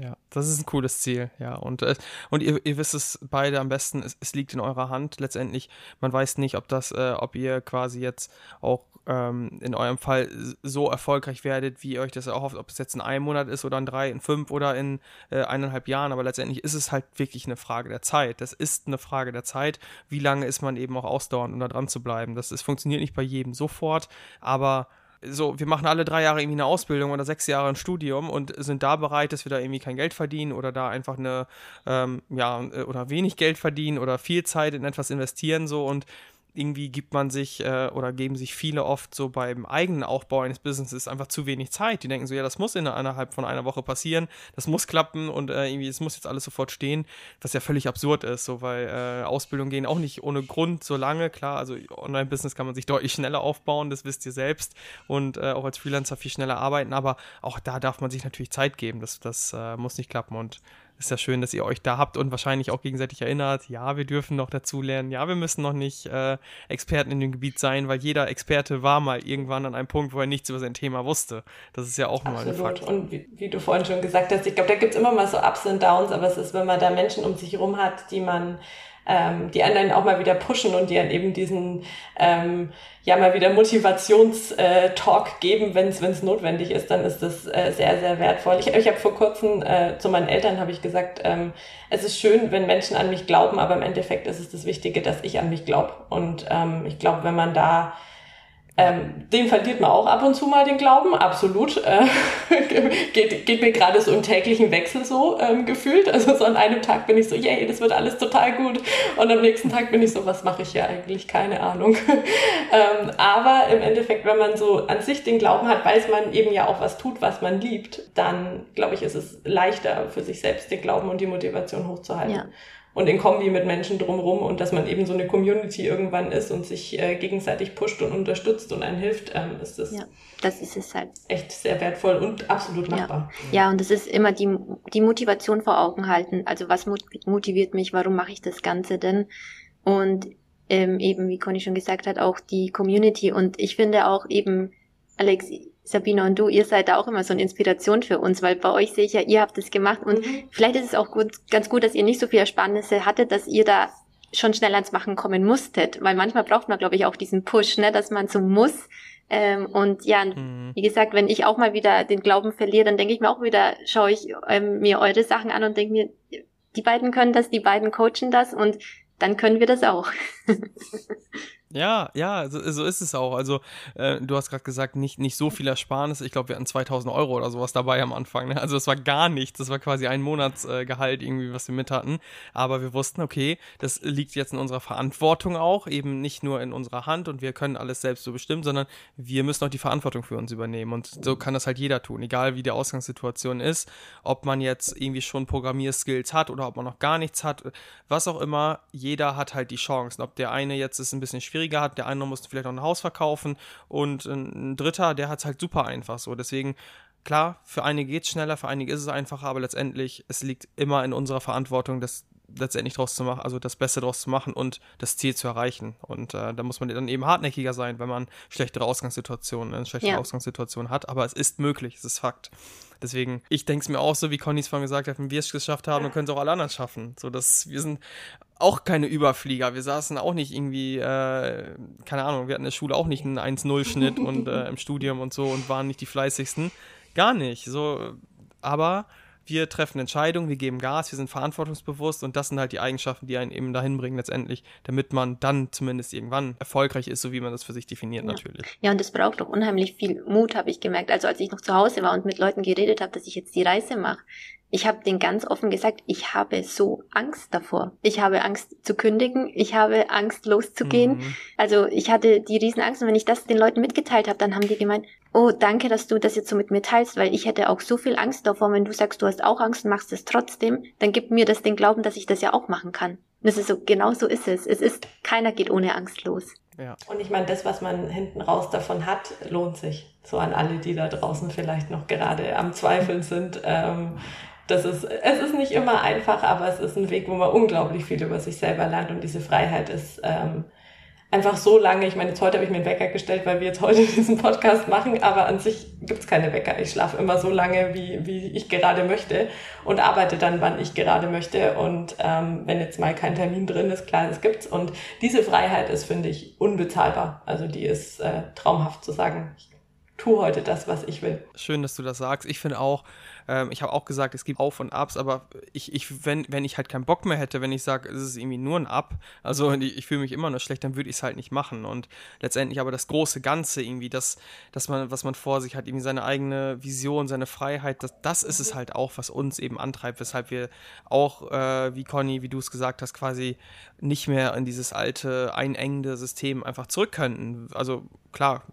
Ja, das ist ein cooles Ziel, ja. Und, äh, und ihr, ihr wisst es beide am besten, es, es, liegt in eurer Hand letztendlich. Man weiß nicht, ob das, äh, ob ihr quasi jetzt auch ähm, in eurem Fall so erfolgreich werdet, wie ihr euch das erhofft, ob es jetzt in einem Monat ist oder in drei, in fünf oder in äh, eineinhalb Jahren. Aber letztendlich ist es halt wirklich eine Frage der Zeit. Das ist eine Frage der Zeit. Wie lange ist man eben auch ausdauernd, um da dran zu bleiben? Das, das funktioniert nicht bei jedem sofort, aber so, wir machen alle drei Jahre irgendwie eine Ausbildung oder sechs Jahre ein Studium und sind da bereit, dass wir da irgendwie kein Geld verdienen oder da einfach eine, ähm, ja, äh, oder wenig Geld verdienen oder viel Zeit in etwas investieren so. Und irgendwie gibt man sich äh, oder geben sich viele oft so beim eigenen Aufbau eines Businesses einfach zu wenig Zeit. Die denken so, ja, das muss innerhalb von einer Woche passieren, das muss klappen und äh, irgendwie, es muss jetzt alles sofort stehen, was ja völlig absurd ist, so, weil äh, Ausbildungen gehen auch nicht ohne Grund so lange, klar, also Online-Business kann man sich deutlich schneller aufbauen, das wisst ihr selbst und äh, auch als Freelancer viel schneller arbeiten, aber auch da darf man sich natürlich Zeit geben, das, das äh, muss nicht klappen und ist ja schön, dass ihr euch da habt und wahrscheinlich auch gegenseitig erinnert. Ja, wir dürfen noch dazulernen. Ja, wir müssen noch nicht äh, Experten in dem Gebiet sein, weil jeder Experte war mal irgendwann an einem Punkt, wo er nichts über sein Thema wusste. Das ist ja auch mal ein Fakt. Und wie, wie, du vorhin schon gesagt hast, ich glaube, da gibt es immer mal so Ups und Downs, aber es ist, wenn man da Menschen um sich herum hat, die man ähm, die anderen auch mal wieder pushen und die dann eben diesen ähm, ja mal wieder Motivationstalk äh, geben, wenn es notwendig ist, dann ist das äh, sehr, sehr wertvoll. Ich, ich habe vor kurzem äh, zu meinen Eltern habe ich gesagt, ähm, es ist schön, wenn Menschen an mich glauben, aber im Endeffekt ist es das Wichtige, dass ich an mich glaube. Und ähm, ich glaube, wenn man da ähm, den verliert man auch ab und zu mal den Glauben, absolut. Äh, geht, geht mir gerade so im täglichen Wechsel so ähm, gefühlt. Also so an einem Tag bin ich so, yay, das wird alles total gut. Und am nächsten Tag bin ich so, was mache ich hier eigentlich? Keine Ahnung. ähm, aber im Endeffekt, wenn man so an sich den Glauben hat, weiß man eben ja auch, was tut, was man liebt, dann glaube ich, ist es leichter für sich selbst den Glauben und die Motivation hochzuhalten. Ja und in Kombi mit Menschen drumherum und dass man eben so eine Community irgendwann ist und sich äh, gegenseitig pusht und unterstützt und einen hilft, ähm, ist das, ja, das ist es halt. echt sehr wertvoll und absolut machbar. Ja, ja und das ist immer die, die Motivation vor Augen halten. Also was motiviert mich, warum mache ich das Ganze denn? Und ähm, eben, wie Conny schon gesagt hat, auch die Community. Und ich finde auch eben, Alex, Sabine und du, ihr seid da auch immer so eine Inspiration für uns, weil bei euch sehe ich ja, ihr habt es gemacht und mhm. vielleicht ist es auch gut, ganz gut, dass ihr nicht so viele Ersparnisse hattet, dass ihr da schon schnell ans Machen kommen musstet, weil manchmal braucht man, glaube ich, auch diesen Push, ne, dass man so muss. Ähm, und ja, mhm. wie gesagt, wenn ich auch mal wieder den Glauben verliere, dann denke ich mir auch wieder, schaue ich ähm, mir eure Sachen an und denke mir, die beiden können das, die beiden coachen das und dann können wir das auch. Ja, ja, so, so ist es auch. Also, äh, du hast gerade gesagt, nicht, nicht so viel Ersparnis. Ich glaube, wir hatten 2000 Euro oder sowas dabei am Anfang. Ne? Also, das war gar nichts. Das war quasi ein Monatsgehalt äh, irgendwie, was wir mit hatten. Aber wir wussten, okay, das liegt jetzt in unserer Verantwortung auch, eben nicht nur in unserer Hand und wir können alles selbst so bestimmen, sondern wir müssen auch die Verantwortung für uns übernehmen. Und so kann das halt jeder tun, egal wie die Ausgangssituation ist, ob man jetzt irgendwie schon Programmierskills hat oder ob man noch gar nichts hat, was auch immer. Jeder hat halt die Chancen. Ob der eine jetzt ist ein bisschen schwierig schwieriger hat, der eine musste vielleicht noch ein Haus verkaufen und ein dritter, der hat es halt super einfach so. Deswegen, klar, für einige geht es schneller, für einige ist es einfacher, aber letztendlich, es liegt immer in unserer Verantwortung, das letztendlich draus zu machen, also das Beste draus zu machen und das Ziel zu erreichen. Und äh, da muss man dann eben hartnäckiger sein, wenn man schlechtere Ausgangssituationen, eine schlechtere ja. Ausgangssituation hat. Aber es ist möglich, es ist Fakt. Deswegen, ich denke es mir auch so, wie Conny es vorhin gesagt hat, wenn wir es geschafft haben, dann können es auch alle anderen schaffen. So, dass wir sind auch keine Überflieger. Wir saßen auch nicht irgendwie, äh, keine Ahnung, wir hatten in der Schule auch nicht einen 1-0-Schnitt und äh, im Studium und so und waren nicht die fleißigsten. Gar nicht. So, aber wir treffen Entscheidungen, wir geben Gas, wir sind verantwortungsbewusst und das sind halt die Eigenschaften, die einen eben dahin bringen letztendlich, damit man dann zumindest irgendwann erfolgreich ist, so wie man das für sich definiert ja. natürlich. Ja, und es braucht auch unheimlich viel Mut, habe ich gemerkt. Also als ich noch zu Hause war und mit Leuten geredet habe, dass ich jetzt die Reise mache, ich habe den ganz offen gesagt, ich habe so Angst davor. Ich habe Angst zu kündigen, ich habe Angst loszugehen. Mhm. Also ich hatte die Riesenangst und wenn ich das den Leuten mitgeteilt habe, dann haben die gemeint, oh, danke, dass du das jetzt so mit mir teilst, weil ich hätte auch so viel Angst davor, wenn du sagst, du hast auch Angst und machst es trotzdem, dann gibt mir das den Glauben, dass ich das ja auch machen kann. Und das ist so, genau so ist es. Es ist, keiner geht ohne Angst los. Ja. Und ich meine, das, was man hinten raus davon hat, lohnt sich. So an alle, die da draußen vielleicht noch gerade am Zweifeln sind. Ähm, das ist, es ist nicht immer einfach, aber es ist ein Weg, wo man unglaublich viel über sich selber lernt und diese Freiheit ist ähm, einfach so lange, ich meine, jetzt heute habe ich mir einen Wecker gestellt, weil wir jetzt heute diesen Podcast machen, aber an sich gibt's keine Wecker. Ich schlafe immer so lange, wie, wie ich gerade möchte und arbeite dann, wann ich gerade möchte. Und ähm, wenn jetzt mal kein Termin drin ist, klar, das gibt's. Und diese Freiheit ist, finde ich, unbezahlbar. Also die ist äh, traumhaft zu sagen, ich tue heute das, was ich will. Schön, dass du das sagst. Ich finde auch, ähm, ich habe auch gesagt, es gibt Auf und Abs, aber ich, ich, wenn, wenn ich halt keinen Bock mehr hätte, wenn ich sage, es ist irgendwie nur ein Up, also ich, ich fühle mich immer nur schlecht, dann würde ich es halt nicht machen. Und letztendlich aber das große Ganze irgendwie, das, dass man, was man vor sich hat, irgendwie seine eigene Vision, seine Freiheit, das, das ist es halt auch, was uns eben antreibt, weshalb wir auch, äh, wie Conny, wie du es gesagt hast, quasi nicht mehr in dieses alte, einengende System einfach zurück könnten. Also klar,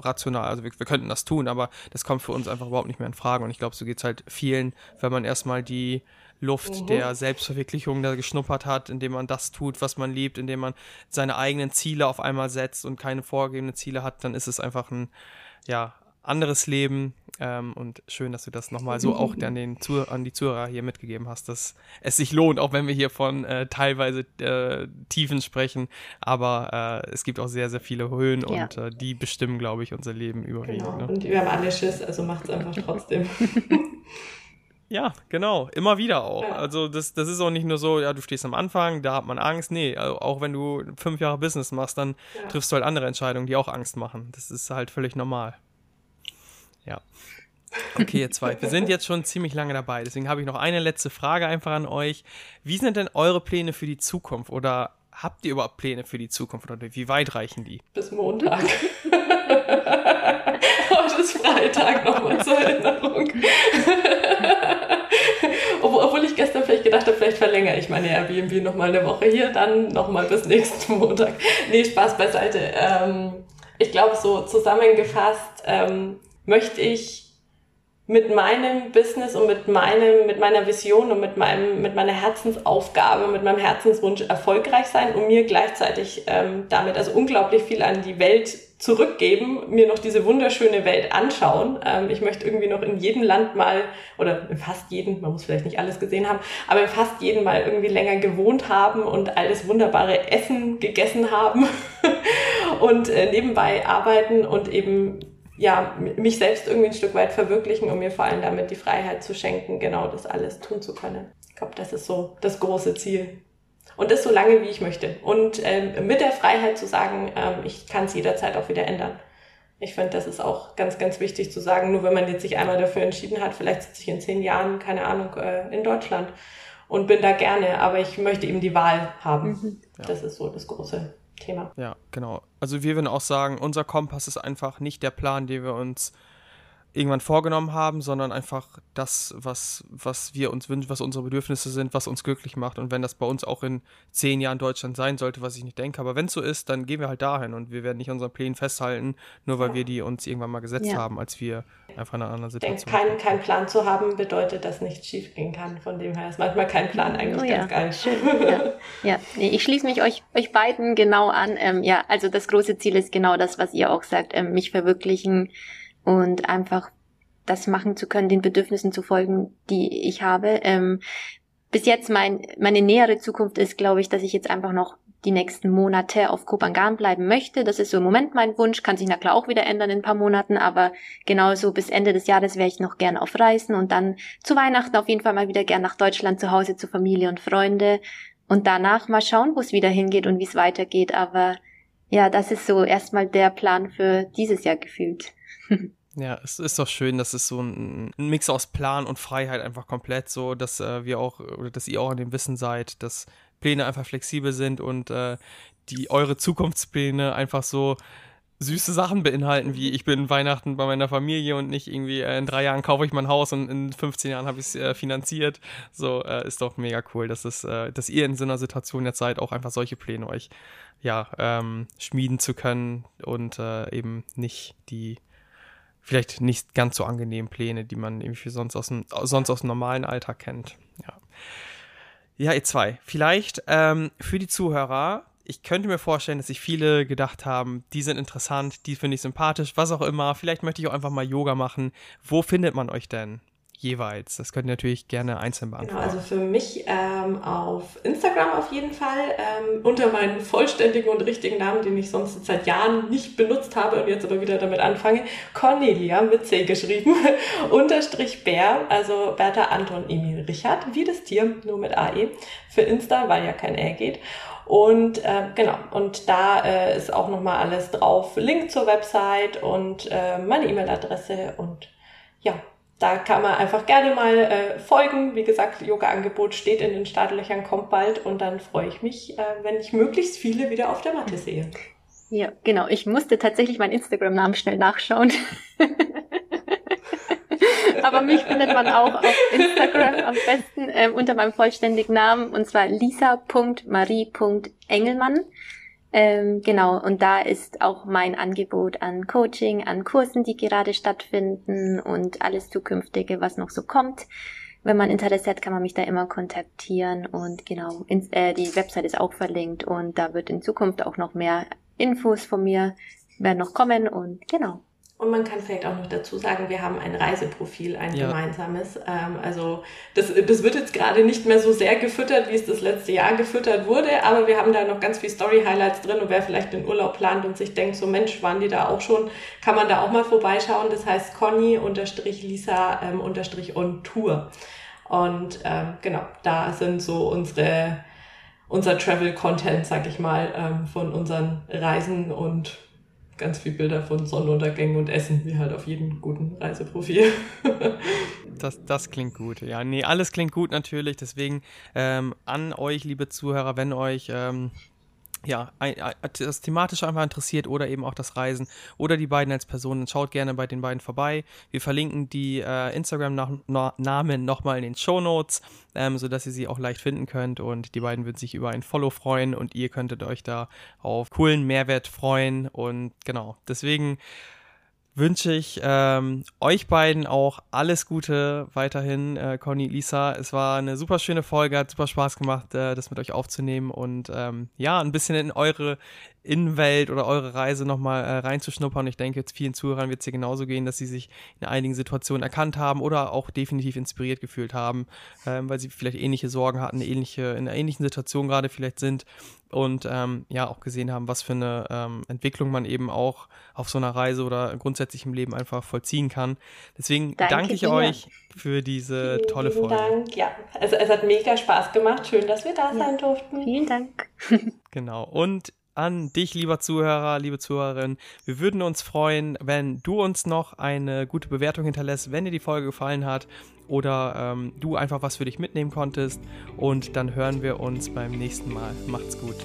rational, also wir, wir könnten das tun, aber das kommt für uns einfach überhaupt nicht mehr in Frage. Und ich glaube, so geht es halt vielen, wenn man erstmal die Luft mhm. der Selbstverwirklichung da geschnuppert hat, indem man das tut, was man liebt, indem man seine eigenen Ziele auf einmal setzt und keine vorgegebenen Ziele hat, dann ist es einfach ein, ja, anderes Leben. Ähm, und schön, dass du das nochmal so auch an, den an die Zuhörer hier mitgegeben hast, dass es sich lohnt, auch wenn wir hier von äh, teilweise äh, Tiefen sprechen. Aber äh, es gibt auch sehr, sehr viele Höhen ja. und äh, die bestimmen, glaube ich, unser Leben überwiegend. Genau. Ne? Und wir haben alle Schiss, also macht es einfach trotzdem. Ja, genau. Immer wieder auch. Also das, das ist auch nicht nur so, ja, du stehst am Anfang, da hat man Angst. Nee, also auch wenn du fünf Jahre Business machst, dann ja. triffst du halt andere Entscheidungen, die auch Angst machen. Das ist halt völlig normal. Ja. Okay, ihr zwei. Wir sind jetzt schon ziemlich lange dabei. Deswegen habe ich noch eine letzte Frage einfach an euch. Wie sind denn eure Pläne für die Zukunft? Oder habt ihr überhaupt Pläne für die Zukunft? Oder wie weit reichen die? Bis Montag. Heute ist Freitag nochmal zur Erinnerung. Obwohl ich gestern vielleicht gedacht habe, vielleicht verlängere ich meine Airbnb nochmal eine Woche hier, dann nochmal bis nächsten Montag. Nee, Spaß beiseite. Ähm, ich glaube, so zusammengefasst, ähm, möchte ich mit meinem Business und mit meinem, mit meiner Vision und mit meinem, mit meiner Herzensaufgabe, mit meinem Herzenswunsch erfolgreich sein und mir gleichzeitig ähm, damit also unglaublich viel an die Welt zurückgeben, mir noch diese wunderschöne Welt anschauen. Ähm, ich möchte irgendwie noch in jedem Land mal, oder in fast jedem, man muss vielleicht nicht alles gesehen haben, aber in fast jedem mal irgendwie länger gewohnt haben und alles wunderbare Essen gegessen haben und äh, nebenbei arbeiten und eben ja, mich selbst irgendwie ein Stück weit verwirklichen und mir vor allem damit die Freiheit zu schenken, genau das alles tun zu können. Ich glaube, das ist so das große Ziel. Und das so lange, wie ich möchte. Und ähm, mit der Freiheit zu sagen, ähm, ich kann es jederzeit auch wieder ändern. Ich finde, das ist auch ganz, ganz wichtig zu sagen, nur wenn man jetzt sich einmal dafür entschieden hat, vielleicht sitze ich in zehn Jahren, keine Ahnung, äh, in Deutschland und bin da gerne, aber ich möchte eben die Wahl haben. Mhm. Ja. Das ist so das große Thema. Ja, genau. Also wir würden auch sagen, unser Kompass ist einfach nicht der Plan, den wir uns irgendwann vorgenommen haben, sondern einfach das, was, was wir uns wünschen, was unsere Bedürfnisse sind, was uns glücklich macht. Und wenn das bei uns auch in zehn Jahren Deutschland sein sollte, was ich nicht denke, aber wenn es so ist, dann gehen wir halt dahin und wir werden nicht unseren Plänen festhalten, nur weil wir die uns irgendwann mal gesetzt ja. haben, als wir einfach in einer anderen Situation sind. Kein, kein Plan zu haben bedeutet, dass nichts schief gehen kann. Von dem her ist manchmal kein Plan eigentlich oh, ganz ja. geil. Schön. Ja, ja. Nee, ich schließe mich euch, euch beiden genau an. Ähm, ja, also das große Ziel ist genau das, was ihr auch sagt, ähm, mich verwirklichen, und einfach das machen zu können, den Bedürfnissen zu folgen, die ich habe. Ähm, bis jetzt mein, meine nähere Zukunft ist, glaube ich, dass ich jetzt einfach noch die nächsten Monate auf Kopangan bleiben möchte. Das ist so im Moment mein Wunsch, kann sich na klar auch wieder ändern in ein paar Monaten, aber genauso bis Ende des Jahres wäre ich noch gern auf Reisen und dann zu Weihnachten auf jeden Fall mal wieder gern nach Deutschland zu Hause zu Familie und Freunde und danach mal schauen, wo es wieder hingeht und wie es weitergeht. Aber ja, das ist so erstmal der Plan für dieses Jahr gefühlt. Ja, es ist doch schön, dass es so ein, Mix aus Plan und Freiheit einfach komplett so, dass äh, wir auch, oder dass ihr auch an dem Wissen seid, dass Pläne einfach flexibel sind und äh, die eure Zukunftspläne einfach so süße Sachen beinhalten, wie ich bin Weihnachten bei meiner Familie und nicht irgendwie äh, in drei Jahren kaufe ich mein Haus und in 15 Jahren habe ich es äh, finanziert. So äh, ist doch mega cool, dass es, äh, dass ihr in so einer Situation jetzt seid, auch einfach solche Pläne euch ja ähm, schmieden zu können und äh, eben nicht die vielleicht nicht ganz so angenehmen Pläne, die man irgendwie sonst aus dem, sonst aus dem normalen Alltag kennt. Ja, ja ihr zwei. Vielleicht ähm, für die Zuhörer, ich könnte mir vorstellen, dass sich viele gedacht haben, die sind interessant, die finde ich sympathisch, was auch immer. Vielleicht möchte ich auch einfach mal Yoga machen. Wo findet man euch denn? Jeweils? Das könnt ihr natürlich gerne einzeln Genau, beantworten. also für mich ähm, auf Instagram auf jeden Fall ähm, unter meinen vollständigen und richtigen Namen, den ich sonst seit Jahren nicht benutzt habe und jetzt aber wieder damit anfange, Cornelia mit C geschrieben, unterstrich Bär, also Bertha Anton Emil Richard, wie das Tier, nur mit AE, für Insta, weil ja kein Ä geht. Und äh, genau, und da äh, ist auch nochmal alles drauf, Link zur Website und äh, meine E-Mail-Adresse und ja, da kann man einfach gerne mal äh, folgen. Wie gesagt, Yoga-Angebot steht in den Startlöchern, kommt bald und dann freue ich mich, äh, wenn ich möglichst viele wieder auf der Matte sehe. Ja, genau. Ich musste tatsächlich meinen Instagram-Namen schnell nachschauen. Aber mich findet man auch auf Instagram am besten ähm, unter meinem vollständigen Namen und zwar lisa.marie.engelmann. Ähm, genau, und da ist auch mein Angebot an Coaching, an Kursen, die gerade stattfinden und alles Zukünftige, was noch so kommt. Wenn man Interesse hat, kann man mich da immer kontaktieren und genau, ins, äh, die Website ist auch verlinkt und da wird in Zukunft auch noch mehr Infos von mir werden noch kommen und genau. Und man kann vielleicht auch noch dazu sagen, wir haben ein Reiseprofil, ein Ja. gemeinsames. Ähm, also das, das wird jetzt gerade nicht mehr so sehr gefüttert, wie es das letzte Jahr gefüttert wurde, aber wir haben da noch ganz viel Story-Highlights drin und wer vielleicht den Urlaub plant und sich denkt, so Mensch, waren die da auch schon, kann man da auch mal vorbeischauen. Das heißt Conny-Lisa ähm, unterstrich on Tour. Und ähm, genau, da sind so unsere unser Travel-Content, sag ich mal, ähm, von unseren Reisen und ganz viel Bilder von Sonnenuntergängen und Essen, wie halt auf jedem guten Reiseprofil. Das, das klingt gut. Ja, nee, alles klingt gut natürlich. Deswegen ähm, an euch, liebe Zuhörer, wenn euch ähm, ja, ein, ein, das thematisch einfach interessiert oder eben auch das Reisen oder die beiden als Personen, schaut gerne bei den beiden vorbei. Wir verlinken die äh, Instagram-Namen nochmal in den Show Notes, ähm, sodass ihr sie auch leicht finden könnt und die beiden würden sich über ein Follow freuen und ihr könntet euch da auf coolen Mehrwert freuen und genau, deswegen wünsche ich ähm, euch beiden auch alles Gute weiterhin, äh, Conny, Lisa. Es war eine super schöne Folge, hat super Spaß gemacht, äh, das mit euch aufzunehmen und ähm, ja, ein bisschen in eure Innenwelt oder eure Reise nochmal äh, reinzuschnuppern. Ich denke, jetzt vielen Zuhörern wird es hier genauso gehen, dass sie sich in einigen Situationen erkannt haben oder auch definitiv inspiriert gefühlt haben, ähm, weil sie vielleicht ähnliche Sorgen hatten, ähnliche, in einer ähnlichen Situation gerade vielleicht sind und ähm, ja auch gesehen haben, was für eine ähm, Entwicklung man eben auch auf so einer Reise oder grundsätzlich im Leben einfach vollziehen kann. Deswegen Danke danke ich dir. euch für diese Vielen tolle Folge. Dank. Ja, also es hat mega Spaß gemacht. Schön, dass wir da sein durften. Vielen Dank. Genau. Und an dich, lieber Zuhörer, liebe Zuhörerin, wir würden uns freuen, wenn du uns noch eine gute Bewertung hinterlässt, wenn dir die Folge gefallen hat oder ähm, du einfach was für dich mitnehmen konntest. Und dann hören wir uns beim nächsten Mal. Macht's gut.